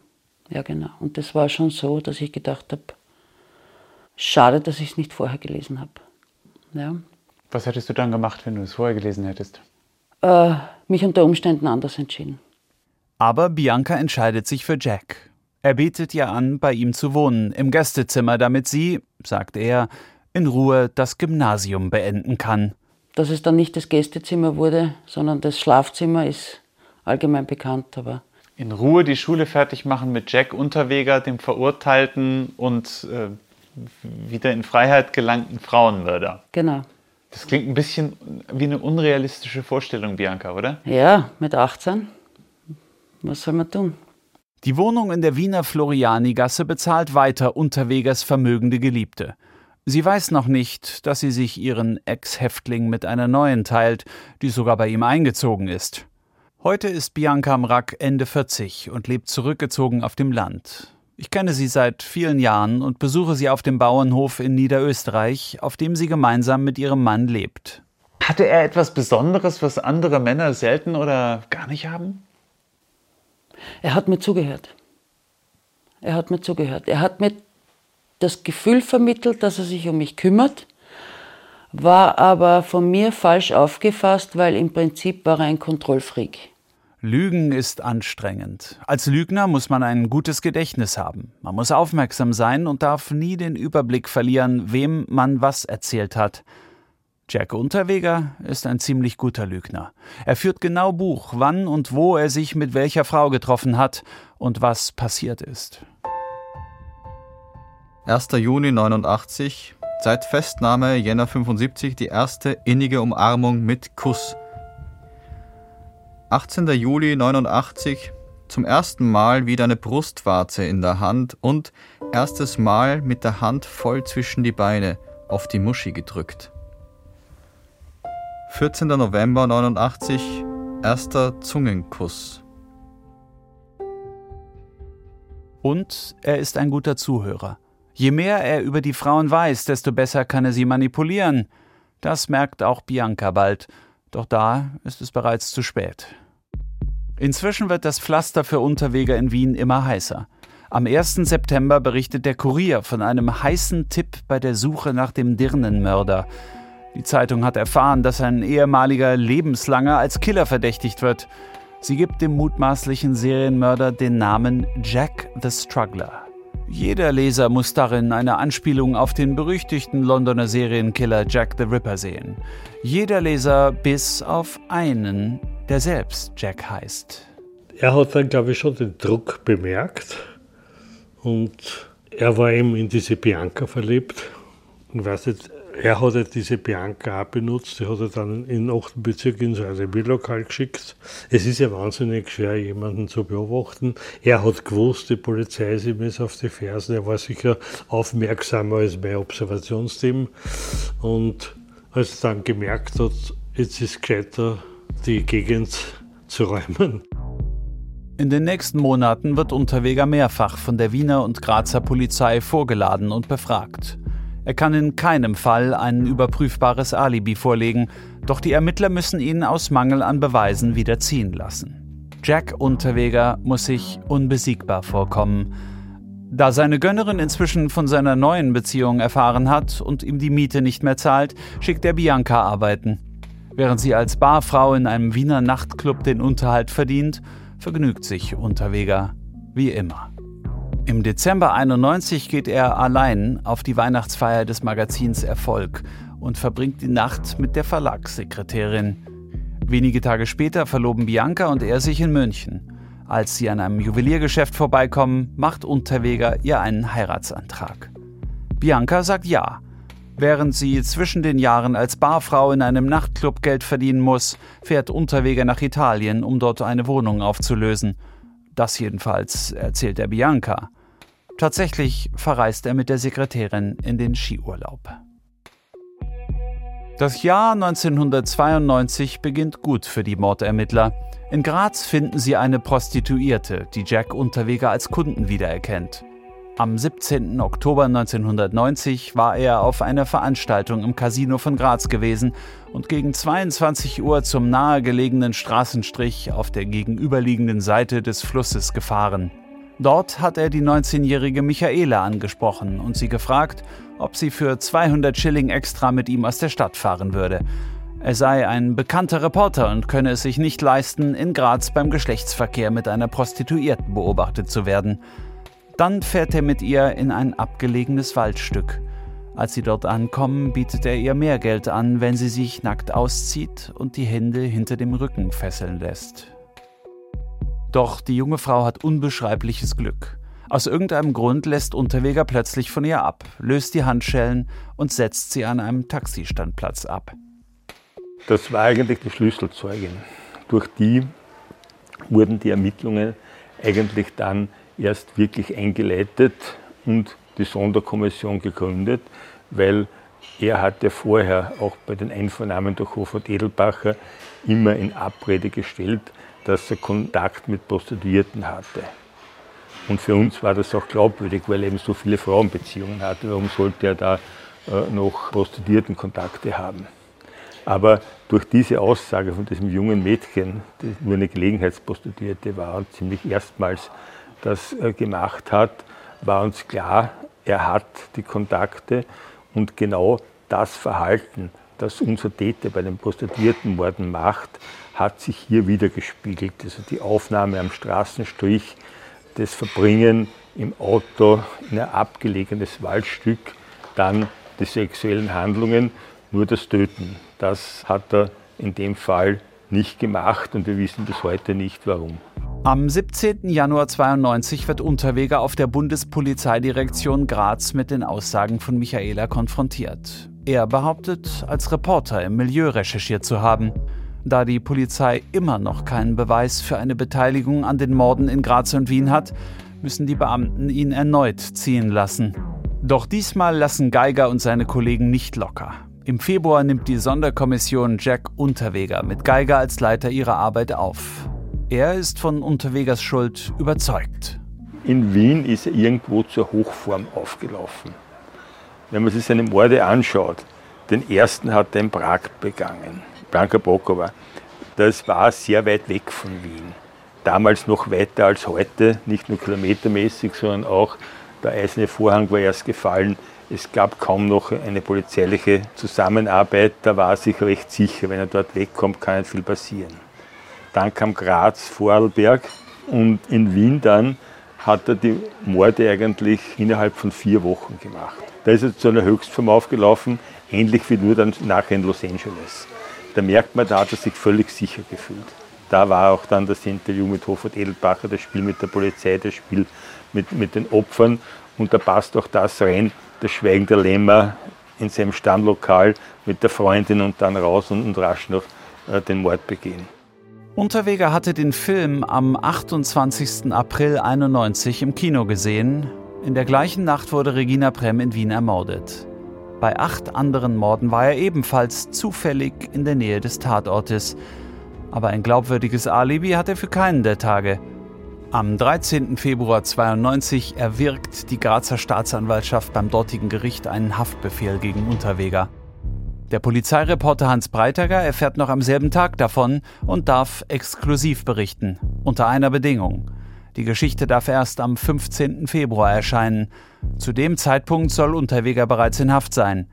Ja, genau. Und das war schon so, dass ich gedacht habe, schade, dass ich es nicht vorher gelesen habe. Ja. Was hättest du dann gemacht, wenn du es vorher gelesen hättest? Äh, mich unter Umständen anders entschieden. Aber Bianca entscheidet sich für Jack. Er bietet ihr an, bei ihm zu wohnen, im Gästezimmer, damit sie, sagt er, in Ruhe das Gymnasium beenden kann. Dass es dann nicht das Gästezimmer wurde, sondern das Schlafzimmer ist allgemein bekannt, aber in Ruhe die Schule fertig machen mit Jack Unterweger, dem Verurteilten und äh, wieder in Freiheit gelangten Frauenmörder. Genau. Das klingt ein bisschen wie eine unrealistische Vorstellung, Bianca, oder? Ja, mit 18. Was soll man tun? Die Wohnung in der Wiener Florianigasse bezahlt weiter Unterwegers vermögende Geliebte. Sie weiß noch nicht, dass sie sich ihren Ex-Häftling mit einer neuen teilt, die sogar bei ihm eingezogen ist. Heute ist Bianca Mrack Ende 40 und lebt zurückgezogen auf dem Land. Ich kenne sie seit vielen Jahren und besuche sie auf dem Bauernhof in Niederösterreich, auf dem sie gemeinsam mit ihrem Mann lebt. Hatte er etwas Besonderes, was andere Männer selten oder gar nicht haben? Er hat mir zugehört. Er hat mir zugehört. Er hat mir das Gefühl vermittelt, dass er sich um mich kümmert, war aber von mir falsch aufgefasst, weil im Prinzip war er ein Kontrollfreak. Lügen ist anstrengend. Als Lügner muss man ein gutes Gedächtnis haben. Man muss aufmerksam sein und darf nie den Überblick verlieren, wem man was erzählt hat. Jack Unterweger ist ein ziemlich guter Lügner. Er führt genau Buch, wann und wo er sich mit welcher Frau getroffen hat und was passiert ist. 1. Juni 89, seit Festnahme Jänner 75 die erste innige Umarmung mit Kuss 18. Juli 89 zum ersten Mal wieder eine Brustwarze in der Hand und erstes Mal mit der Hand voll zwischen die Beine auf die Muschi gedrückt. 14. November 89 erster Zungenkuss. Und er ist ein guter Zuhörer. Je mehr er über die Frauen weiß, desto besser kann er sie manipulieren. Das merkt auch Bianca bald, doch da ist es bereits zu spät. Inzwischen wird das Pflaster für Unterweger in Wien immer heißer. Am 1. September berichtet der Kurier von einem heißen Tipp bei der Suche nach dem Dirnenmörder. Die Zeitung hat erfahren, dass ein ehemaliger Lebenslanger als Killer verdächtigt wird. Sie gibt dem mutmaßlichen Serienmörder den Namen Jack the Struggler. Jeder Leser muss darin eine Anspielung auf den berüchtigten Londoner Serienkiller Jack the Ripper sehen. Jeder Leser bis auf einen, der selbst Jack heißt. Er hat dann, glaube ich, schon den Druck bemerkt und er war eben in diese Bianca verliebt. Ich weiß nicht, er hat ja diese Bianca auch benutzt, die hat er dann in den 8. Bezirk in so ein Revierlokal geschickt. Es ist ja wahnsinnig schwer, jemanden zu beobachten. Er hat gewusst, die Polizei ist ihm jetzt auf die Fersen, er war sicher aufmerksamer als mein Observationsteam. Und als er dann gemerkt hat, jetzt ist gescheiter, die Gegend zu räumen. In den nächsten Monaten wird Unterweger mehrfach von der Wiener und Grazer Polizei vorgeladen und befragt. Er kann in keinem Fall ein überprüfbares Alibi vorlegen, doch die Ermittler müssen ihn aus Mangel an Beweisen wieder ziehen lassen. Jack Unterweger muss sich unbesiegbar vorkommen. Da seine Gönnerin inzwischen von seiner neuen Beziehung erfahren hat und ihm die Miete nicht mehr zahlt, schickt er Bianca arbeiten. Während sie als Barfrau in einem Wiener Nachtclub den Unterhalt verdient, vergnügt sich Unterweger wie immer. Im Dezember 91 geht er allein auf die Weihnachtsfeier des Magazins Erfolg und verbringt die Nacht mit der Verlagssekretärin. Wenige Tage später verloben Bianca und er sich in München. Als sie an einem Juweliergeschäft vorbeikommen, macht Unterweger ihr einen Heiratsantrag. Bianca sagt ja. Während sie zwischen den Jahren als Barfrau in einem Nachtclub Geld verdienen muss, fährt Unterweger nach Italien, um dort eine Wohnung aufzulösen – das jedenfalls erzählt er Bianca. Tatsächlich verreist er mit der Sekretärin in den Skiurlaub. Das Jahr 1992 beginnt gut für die Mordermittler. In Graz finden sie eine Prostituierte, die Jack Unterweger als Kunden wiedererkennt. Am 17. Oktober 1990 war er auf einer Veranstaltung im Casino von Graz gewesen und gegen 22 Uhr zum nahegelegenen Straßenstrich auf der gegenüberliegenden Seite des Flusses gefahren. Dort hat er die 19-jährige Michaela angesprochen und sie gefragt, ob sie für 200 Schilling extra mit ihm aus der Stadt fahren würde. Er sei ein bekannter Reporter und könne es sich nicht leisten, in Graz beim Geschlechtsverkehr mit einer Prostituierten beobachtet zu werden. Dann fährt er mit ihr in ein abgelegenes Waldstück. Als sie dort ankommen, bietet er ihr mehr Geld an, wenn sie sich nackt auszieht und die Hände hinter dem Rücken fesseln lässt. Doch die junge Frau hat unbeschreibliches Glück. Aus irgendeinem Grund lässt Unterweger plötzlich von ihr ab, löst die Handschellen und setzt sie an einem Taxistandplatz ab. Das war eigentlich die Schlüsselzeugin. Durch die wurden die Ermittlungen eigentlich dann erst wirklich eingeleitet und die Sonderkommission gegründet, weil er hatte vorher auch bei den Einvernahmen durch Hofert Edelbacher immer in Abrede gestellt, dass er Kontakt mit Prostituierten hatte. Und für uns war das auch glaubwürdig, weil er eben so viele Frauenbeziehungen hatte. Warum sollte er da äh, noch Prostituiertenkontakte haben? Aber durch diese Aussage von diesem jungen Mädchen, die nur eine Gelegenheitsprostituierte war und ziemlich erstmals das gemacht hat, war uns klar, er hat die Kontakte und genau das Verhalten, das unser Täter bei den Prostituiertenmorden macht, hat sich hier wiedergespiegelt. Also die Aufnahme am Straßenstrich, das Verbringen im Auto in ein abgelegenes Waldstück, dann die sexuellen Handlungen, nur das Töten. Das hat er in dem Fall nicht gemacht und wir wissen bis heute nicht warum. Am 17. Januar 92 wird Unterweger auf der Bundespolizeidirektion Graz mit den Aussagen von Michaela konfrontiert. Er behauptet, als Reporter im Milieu recherchiert zu haben. Da die Polizei immer noch keinen Beweis für eine Beteiligung an den Morden in Graz und Wien hat, müssen die Beamten ihn erneut ziehen lassen. Doch diesmal lassen Geiger und seine Kollegen nicht locker. Im Februar nimmt die Sonderkommission Jack Unterweger mit Geiger als Leiter ihre Arbeit auf. Er ist von Unterwegers Schuld überzeugt. In Wien ist er irgendwo zur Hochform aufgelaufen. Wenn man sich seine Morde anschaut, den ersten hat er in Prag begangen. Branka Bokova. Das war sehr weit weg von Wien. Damals noch weiter als heute, nicht nur kilometermäßig, sondern auch der eiserne Vorhang war erst gefallen. Es gab kaum noch eine polizeiliche Zusammenarbeit. Da war er sich recht sicher, wenn er dort wegkommt, kann nicht viel passieren. Dann kam Graz, Vorarlberg und in Wien dann hat er die Morde eigentlich innerhalb von vier Wochen gemacht. Da ist er zu einer Höchstform aufgelaufen, ähnlich wie nur dann nachher in Los Angeles da merkt man, da hat er sich völlig sicher gefühlt. Da war auch dann das Interview mit Hofert Edelbacher, das Spiel mit der Polizei, das Spiel mit, mit den Opfern. Und da passt auch das rein, das Schweigen der Lämmer in seinem Stammlokal mit der Freundin und dann raus und, und rasch noch äh, den Mord begehen. Unterweger hatte den Film am 28. April 91 im Kino gesehen. In der gleichen Nacht wurde Regina Prem in Wien ermordet. Bei acht anderen Morden war er ebenfalls zufällig in der Nähe des Tatortes. Aber ein glaubwürdiges Alibi hat er für keinen der Tage. Am 13. Februar 92 erwirkt die Grazer Staatsanwaltschaft beim dortigen Gericht einen Haftbefehl gegen Unterweger. Der Polizeireporter Hans Breitager erfährt noch am selben Tag davon und darf exklusiv berichten, unter einer Bedingung. Die Geschichte darf erst am 15. Februar erscheinen. Zu dem Zeitpunkt soll Unterweger bereits in Haft sein.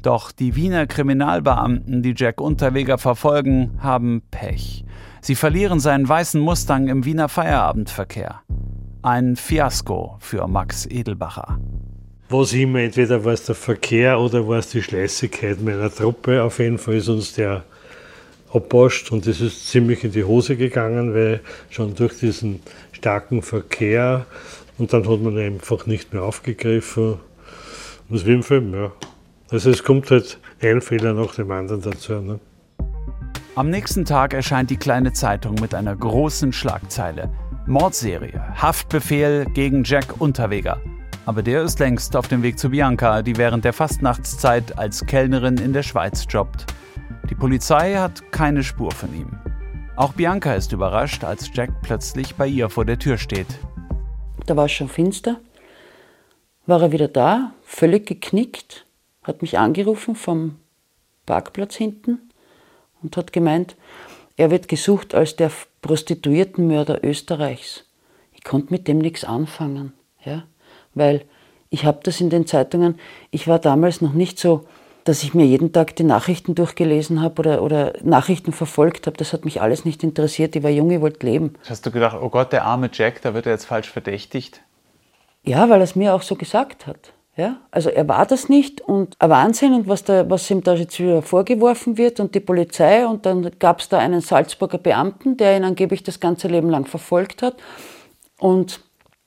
Doch die Wiener Kriminalbeamten, die Jack Unterweger verfolgen, haben Pech. Sie verlieren seinen weißen Mustang im Wiener Feierabendverkehr. Ein Fiasko für Max Edelbacher. Was immer, entweder war es der Verkehr oder war es die Schleißigkeit meiner Truppe. Auf jeden Fall ist uns der abwascht und es ist ziemlich in die Hose gegangen, weil schon durch diesen starken Verkehr und dann hat man einfach nicht mehr aufgegriffen. Das wie im Film, ja. Also es kommt halt ein Fehler nach dem anderen dazu. Ne? Am nächsten Tag erscheint die kleine Zeitung mit einer großen Schlagzeile. Mordserie, Haftbefehl gegen Jack Unterweger. Aber der ist längst auf dem Weg zu Bianca, die während der Fastnachtszeit als Kellnerin in der Schweiz jobbt. Die Polizei hat keine Spur von ihm. Auch Bianca ist überrascht, als Jack plötzlich bei ihr vor der Tür steht. Da war es schon finster. War er wieder da, völlig geknickt, hat mich angerufen vom Parkplatz hinten und hat gemeint, er wird gesucht als der Prostituiertenmörder Österreichs. Ich konnte mit dem nichts anfangen, ja, weil ich habe das in den Zeitungen, ich war damals noch nicht so dass ich mir jeden Tag die Nachrichten durchgelesen habe oder, oder Nachrichten verfolgt habe. Das hat mich alles nicht interessiert. Ich war jung, ich wollte leben. Hast du gedacht, oh Gott, der arme Jack, da wird er jetzt falsch verdächtigt? Ja, weil er es mir auch so gesagt hat. Ja? Also er war das nicht und ein Wahnsinn und was, da, was ihm da jetzt wieder vorgeworfen wird und die Polizei und dann gab es da einen Salzburger Beamten, der ihn angeblich das ganze Leben lang verfolgt hat und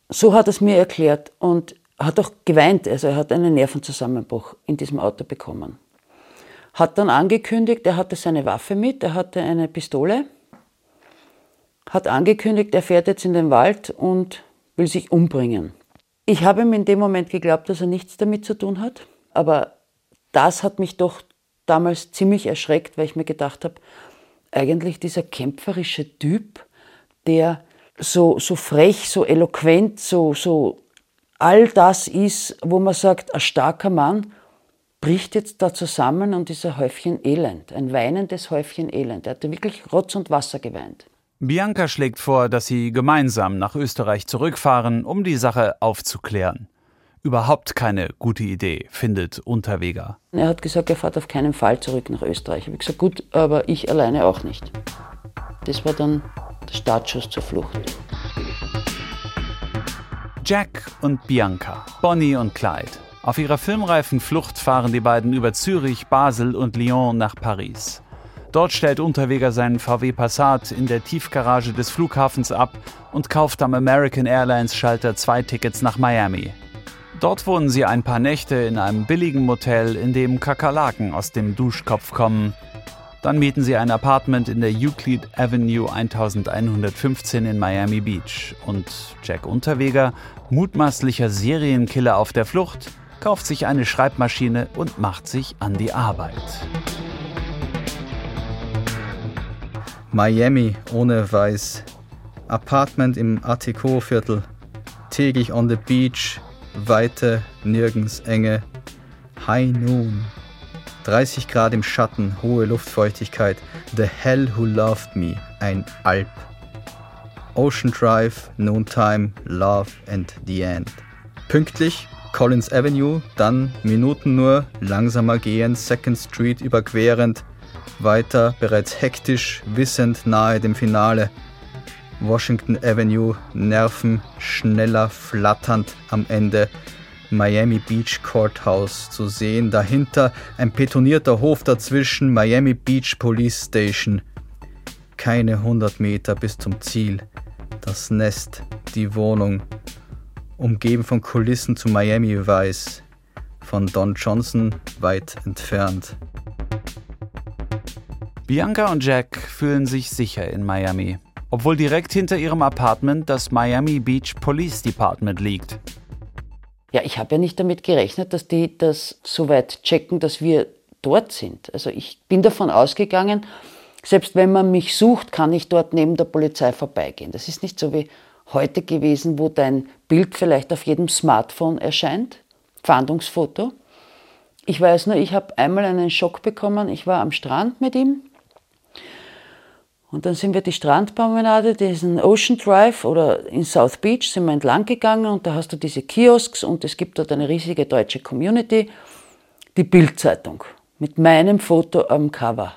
so hat er es mir erklärt und hat auch geweint. Also er hat einen Nervenzusammenbruch in diesem Auto bekommen. Hat dann angekündigt, er hatte seine Waffe mit, er hatte eine Pistole, hat angekündigt, er fährt jetzt in den Wald und will sich umbringen. Ich habe ihm in dem Moment geglaubt, dass er nichts damit zu tun hat, aber das hat mich doch damals ziemlich erschreckt, weil ich mir gedacht habe, eigentlich dieser kämpferische Typ, der so, so frech, so eloquent, so, so all das ist, wo man sagt, ein starker Mann bricht jetzt da zusammen und ist ein Häufchen Elend, ein weinendes Häufchen Elend. Er hatte wirklich Rotz und Wasser geweint. Bianca schlägt vor, dass sie gemeinsam nach Österreich zurückfahren, um die Sache aufzuklären. Überhaupt keine gute Idee, findet Unterweger. Er hat gesagt, er fährt auf keinen Fall zurück nach Österreich. Ich habe gesagt, gut, aber ich alleine auch nicht. Das war dann der Startschuss zur Flucht. Jack und Bianca, Bonnie und Clyde. Auf ihrer filmreifen Flucht fahren die beiden über Zürich, Basel und Lyon nach Paris. Dort stellt Unterweger seinen VW Passat in der Tiefgarage des Flughafens ab und kauft am American Airlines Schalter zwei Tickets nach Miami. Dort wohnen sie ein paar Nächte in einem billigen Motel, in dem Kakerlaken aus dem Duschkopf kommen. Dann mieten sie ein Apartment in der Euclid Avenue 1115 in Miami Beach. Und Jack Unterweger, mutmaßlicher Serienkiller auf der Flucht, kauft sich eine Schreibmaschine und macht sich an die Arbeit. Miami ohne Weiß. Apartment im Attico-Viertel. Täglich on the beach. Weite, nirgends Enge. High Noon. 30 Grad im Schatten, hohe Luftfeuchtigkeit. The Hell Who Loved Me. Ein Alp. Ocean Drive, Noontime, Love and the End. Pünktlich Collins Avenue, dann Minuten nur, langsamer gehend, Second Street überquerend, weiter bereits hektisch, wissend nahe dem Finale. Washington Avenue, Nerven schneller flatternd am Ende. Miami Beach Courthouse zu sehen, dahinter ein betonierter Hof dazwischen, Miami Beach Police Station. Keine 100 Meter bis zum Ziel. Das Nest, die Wohnung, umgeben von Kulissen zu Miami Vice, von Don Johnson weit entfernt. Bianca und Jack fühlen sich sicher in Miami, obwohl direkt hinter ihrem Apartment das Miami Beach Police Department liegt. Ja, ich habe ja nicht damit gerechnet, dass die das so weit checken, dass wir dort sind. Also ich bin davon ausgegangen, selbst wenn man mich sucht, kann ich dort neben der Polizei vorbeigehen. Das ist nicht so wie heute gewesen, wo dein Bild vielleicht auf jedem Smartphone erscheint, Fahndungsfoto. Ich weiß nur, ich habe einmal einen Schock bekommen. Ich war am Strand mit ihm und dann sind wir die Strandpromenade, diesen Ocean Drive oder in South Beach sind wir entlang gegangen und da hast du diese Kiosks und es gibt dort eine riesige deutsche Community, die Bildzeitung mit meinem Foto am Cover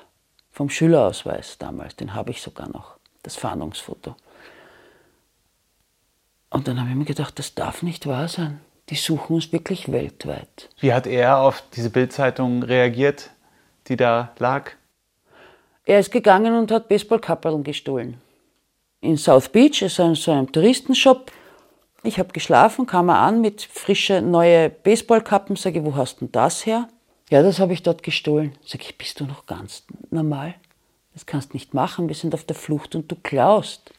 vom Schülerausweis damals, den habe ich sogar noch, das Fahndungsfoto. Und dann habe ich mir gedacht, das darf nicht wahr sein. Die suchen uns wirklich weltweit. Wie hat er auf diese Bildzeitung reagiert, die da lag? Er ist gegangen und hat Baseballkappeln gestohlen. In South Beach ist ein, so ein Touristenshop. Ich habe geschlafen, kam er an mit frischen neuen Baseballkappen. Sage ich, wo hast du denn das her? Ja, das habe ich dort gestohlen. Sag ich, bist du noch ganz normal? Das kannst du nicht machen, wir sind auf der Flucht und du klaust.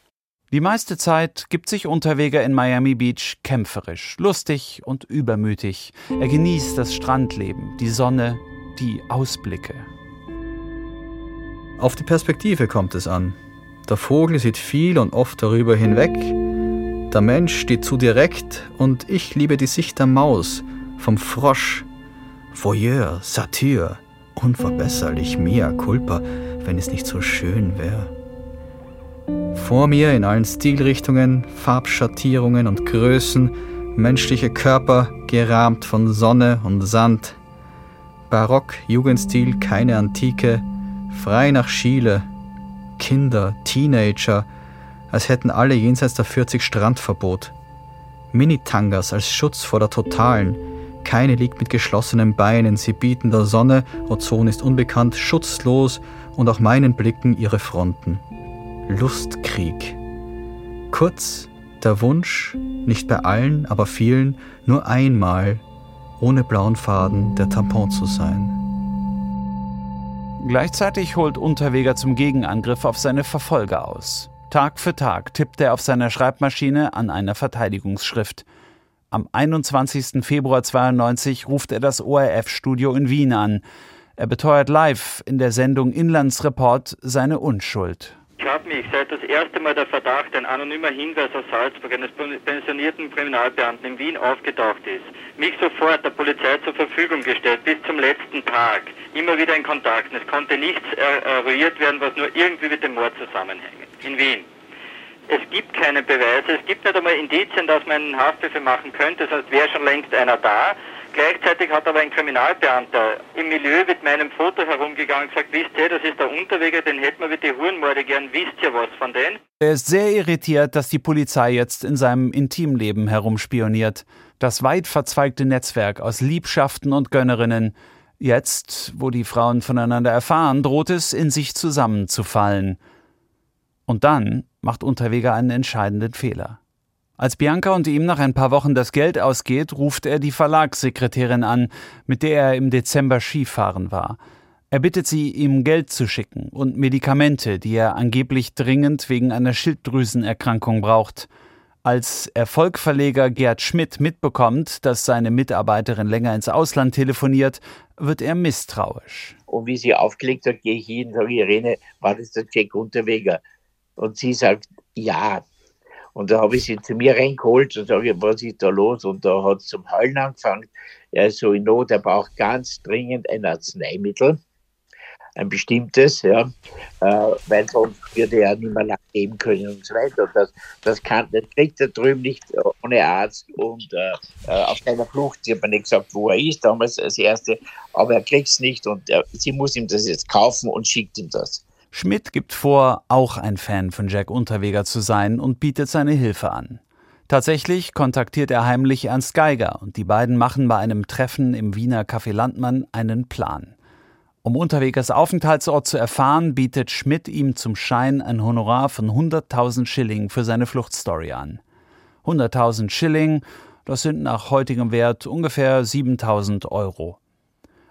Die meiste Zeit gibt sich Unterweger in Miami Beach kämpferisch, lustig und übermütig. Er genießt das Strandleben, die Sonne, die Ausblicke. Auf die Perspektive kommt es an. Der Vogel sieht viel und oft darüber hinweg. Der Mensch steht zu direkt und ich liebe die Sicht der Maus, vom Frosch. Voyeur, Satyr, unverbesserlich, mea culpa, wenn es nicht so schön wäre. Vor mir in allen Stilrichtungen, Farbschattierungen und Größen, menschliche Körper gerahmt von Sonne und Sand. Barock, Jugendstil, keine Antike, frei nach Schiele. Kinder, Teenager, als hätten alle jenseits der 40 Strandverbot. Minitangas als Schutz vor der Totalen. Keine liegt mit geschlossenen Beinen, sie bieten der Sonne, Ozon ist unbekannt, schutzlos und auch meinen Blicken ihre Fronten. Lustkrieg. Kurz, Der Wunsch, nicht bei allen, aber vielen, nur einmal ohne blauen Faden der Tampon zu sein. Gleichzeitig holt Unterweger zum Gegenangriff auf seine Verfolger aus. Tag für Tag tippt er auf seiner Schreibmaschine an einer Verteidigungsschrift. Am 21. Februar 92 ruft er das ORF-Studio in Wien an. Er beteuert live in der Sendung Inlandsreport seine Unschuld. Ich habe mich seit das erste Mal der Verdacht, ein anonymer Hinweis aus Salzburg eines pensionierten Kriminalbeamten in Wien aufgetaucht ist, mich sofort der Polizei zur Verfügung gestellt, bis zum letzten Tag, immer wieder in Kontakt. Es konnte nichts eruiert werden, was nur irgendwie mit dem Mord zusammenhängt. In Wien. Es gibt keine Beweise, es gibt nicht einmal Indizien, dass man einen Haftbefehl machen könnte, das wäre schon längst einer da. Gleichzeitig hat aber ein Kriminalbeamter im Milieu mit meinem Foto herumgegangen und gesagt, wisst ihr, das ist der Unterweger, den hätten wir wie die Hurenmorde gern, wisst ihr was von denen? Er ist sehr irritiert, dass die Polizei jetzt in seinem Intimleben herumspioniert. Das weit verzweigte Netzwerk aus Liebschaften und Gönnerinnen. Jetzt, wo die Frauen voneinander erfahren, droht es, in sich zusammenzufallen. Und dann macht Unterweger einen entscheidenden Fehler. Als Bianca und ihm nach ein paar Wochen das Geld ausgeht, ruft er die Verlagssekretärin an, mit der er im Dezember Skifahren war. Er bittet sie, ihm Geld zu schicken und Medikamente, die er angeblich dringend wegen einer Schilddrüsenerkrankung braucht. Als Erfolgverleger Gerd Schmidt mitbekommt, dass seine Mitarbeiterin länger ins Ausland telefoniert, wird er misstrauisch. Und wie sie aufgelegt hat, gehe ich hin und sage, Irene, war das der Jack Unterweger? Und sie sagt, ja. Und da habe ich sie zu mir reingeholt und sage, was ist da los? Und da hat es zum Heulen angefangen. Er ist so in Not, er braucht ganz dringend ein Arzneimittel, ein bestimmtes, ja, äh, weil sonst würde er nicht mehr lang leben können und so weiter. Das, das, kann, das kriegt er drüben nicht ohne Arzt und äh, äh auf seiner Flucht. Sie hat mir nicht gesagt, wo er ist, damals als Erste, aber er kriegt es nicht und äh, sie muss ihm das jetzt kaufen und schickt ihm das. Schmidt gibt vor, auch ein Fan von Jack Unterweger zu sein und bietet seine Hilfe an. Tatsächlich kontaktiert er heimlich Ernst Geiger und die beiden machen bei einem Treffen im Wiener Café Landmann einen Plan. Um Unterwegers Aufenthaltsort zu erfahren, bietet Schmidt ihm zum Schein ein Honorar von 100.000 Schilling für seine Fluchtstory an. 100.000 Schilling, das sind nach heutigem Wert ungefähr 7.000 Euro.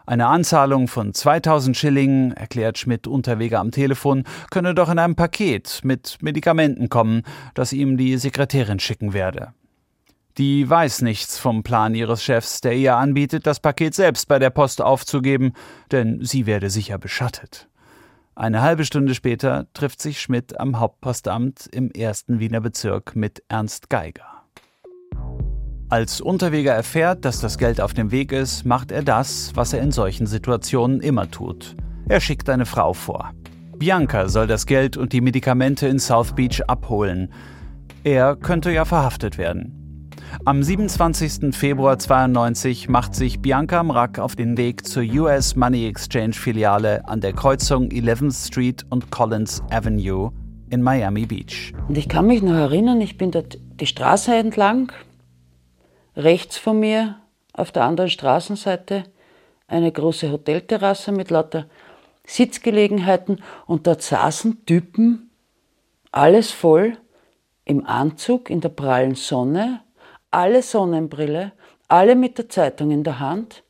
Eine Anzahlung von 2000 Schilling, erklärt Schmidt Unterweger am Telefon, könne doch in einem Paket mit Medikamenten kommen, das ihm die Sekretärin schicken werde. Die weiß nichts vom Plan ihres Chefs, der ihr anbietet, das Paket selbst bei der Post aufzugeben, denn sie werde sicher beschattet. Eine halbe Stunde später trifft sich Schmidt am Hauptpostamt im ersten Wiener Bezirk mit Ernst Geiger. Als Unterweger erfährt, dass das Geld auf dem Weg ist, macht er das, was er in solchen Situationen immer tut. Er schickt eine Frau vor. Bianca soll das Geld und die Medikamente in South Beach abholen. Er könnte ja verhaftet werden. Am 27. Februar 92 macht sich Bianca Mrack auf den Weg zur US Money Exchange Filiale an der Kreuzung 11th Street und Collins Avenue in Miami Beach. Und ich kann mich noch erinnern, ich bin dort die Straße entlang Rechts von mir, auf der anderen Straßenseite, eine große Hotelterrasse mit lauter Sitzgelegenheiten und dort saßen Typen, alles voll, im Anzug, in der prallen Sonne, alle Sonnenbrille, alle mit der Zeitung in der Hand.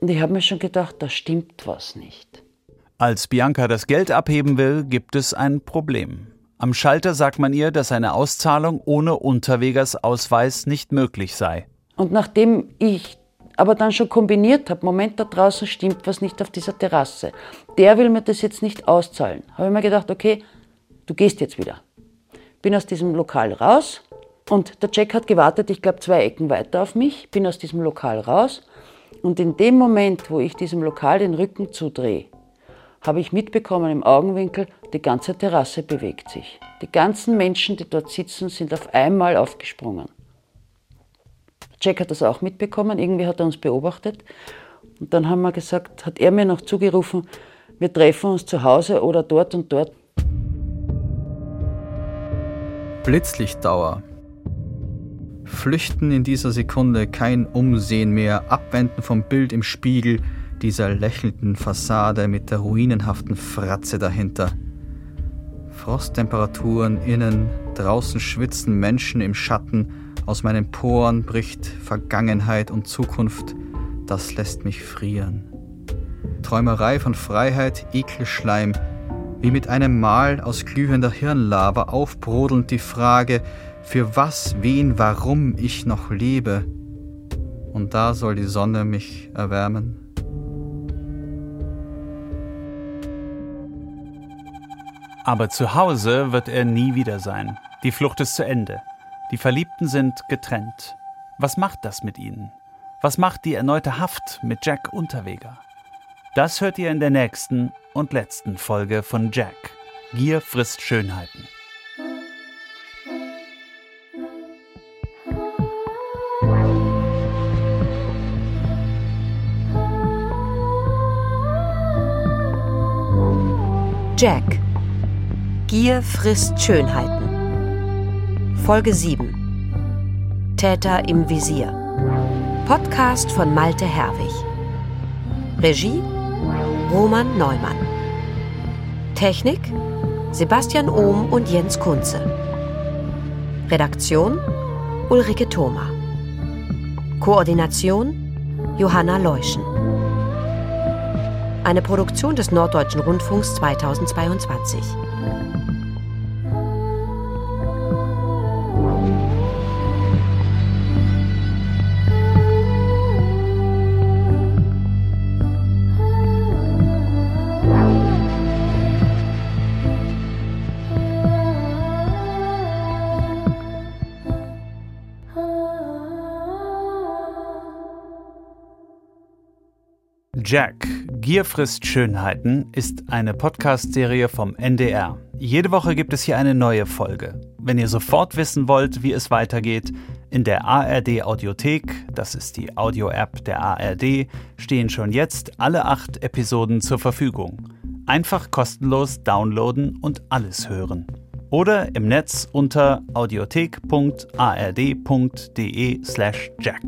Und ich habe mir schon gedacht, da stimmt was nicht. Als Bianca das Geld abheben will, gibt es ein Problem. Am Schalter sagt man ihr, dass eine Auszahlung ohne Unterwegers Ausweis nicht möglich sei. Und nachdem ich aber dann schon kombiniert habe, Moment, da draußen stimmt was nicht auf dieser Terrasse, der will mir das jetzt nicht auszahlen, habe ich mir gedacht, okay, du gehst jetzt wieder. Bin aus diesem Lokal raus und der Jack hat gewartet, ich glaube zwei Ecken weiter auf mich, bin aus diesem Lokal raus und in dem Moment, wo ich diesem Lokal den Rücken zudrehe, habe ich mitbekommen im Augenwinkel, die ganze Terrasse bewegt sich. Die ganzen Menschen, die dort sitzen, sind auf einmal aufgesprungen. Jack hat das auch mitbekommen, irgendwie hat er uns beobachtet. Und dann haben wir gesagt, hat er mir noch zugerufen, wir treffen uns zu Hause oder dort und dort. Blitzlichtdauer. Flüchten in dieser Sekunde, kein Umsehen mehr, abwenden vom Bild im Spiegel, dieser lächelnden Fassade mit der ruinenhaften Fratze dahinter. Frosttemperaturen innen draußen schwitzen Menschen im Schatten, aus meinen Poren bricht Vergangenheit und Zukunft, das lässt mich frieren. Träumerei von Freiheit, Ekelschleim, wie mit einem Mal aus glühender Hirnlava aufbrodelnd die Frage, für was, wen, warum ich noch lebe. Und da soll die Sonne mich erwärmen. Aber zu Hause wird er nie wieder sein. Die Flucht ist zu Ende. Die Verliebten sind getrennt. Was macht das mit ihnen? Was macht die erneute Haft mit Jack Unterweger? Das hört ihr in der nächsten und letzten Folge von Jack. Gier frisst Schönheiten. Jack. Gier frisst Schönheiten. Folge 7. Täter im Visier. Podcast von Malte Herwig. Regie Roman Neumann. Technik Sebastian Ohm und Jens Kunze. Redaktion Ulrike Thoma. Koordination Johanna Leuschen. Eine Produktion des Norddeutschen Rundfunks 2022. Jack, Gier frisst Schönheiten ist eine Podcast-Serie vom NDR. Jede Woche gibt es hier eine neue Folge. Wenn ihr sofort wissen wollt, wie es weitergeht, in der ARD Audiothek, das ist die Audio-App der ARD, stehen schon jetzt alle acht Episoden zur Verfügung. Einfach kostenlos downloaden und alles hören. Oder im Netz unter audiothek.ard.de slash jack.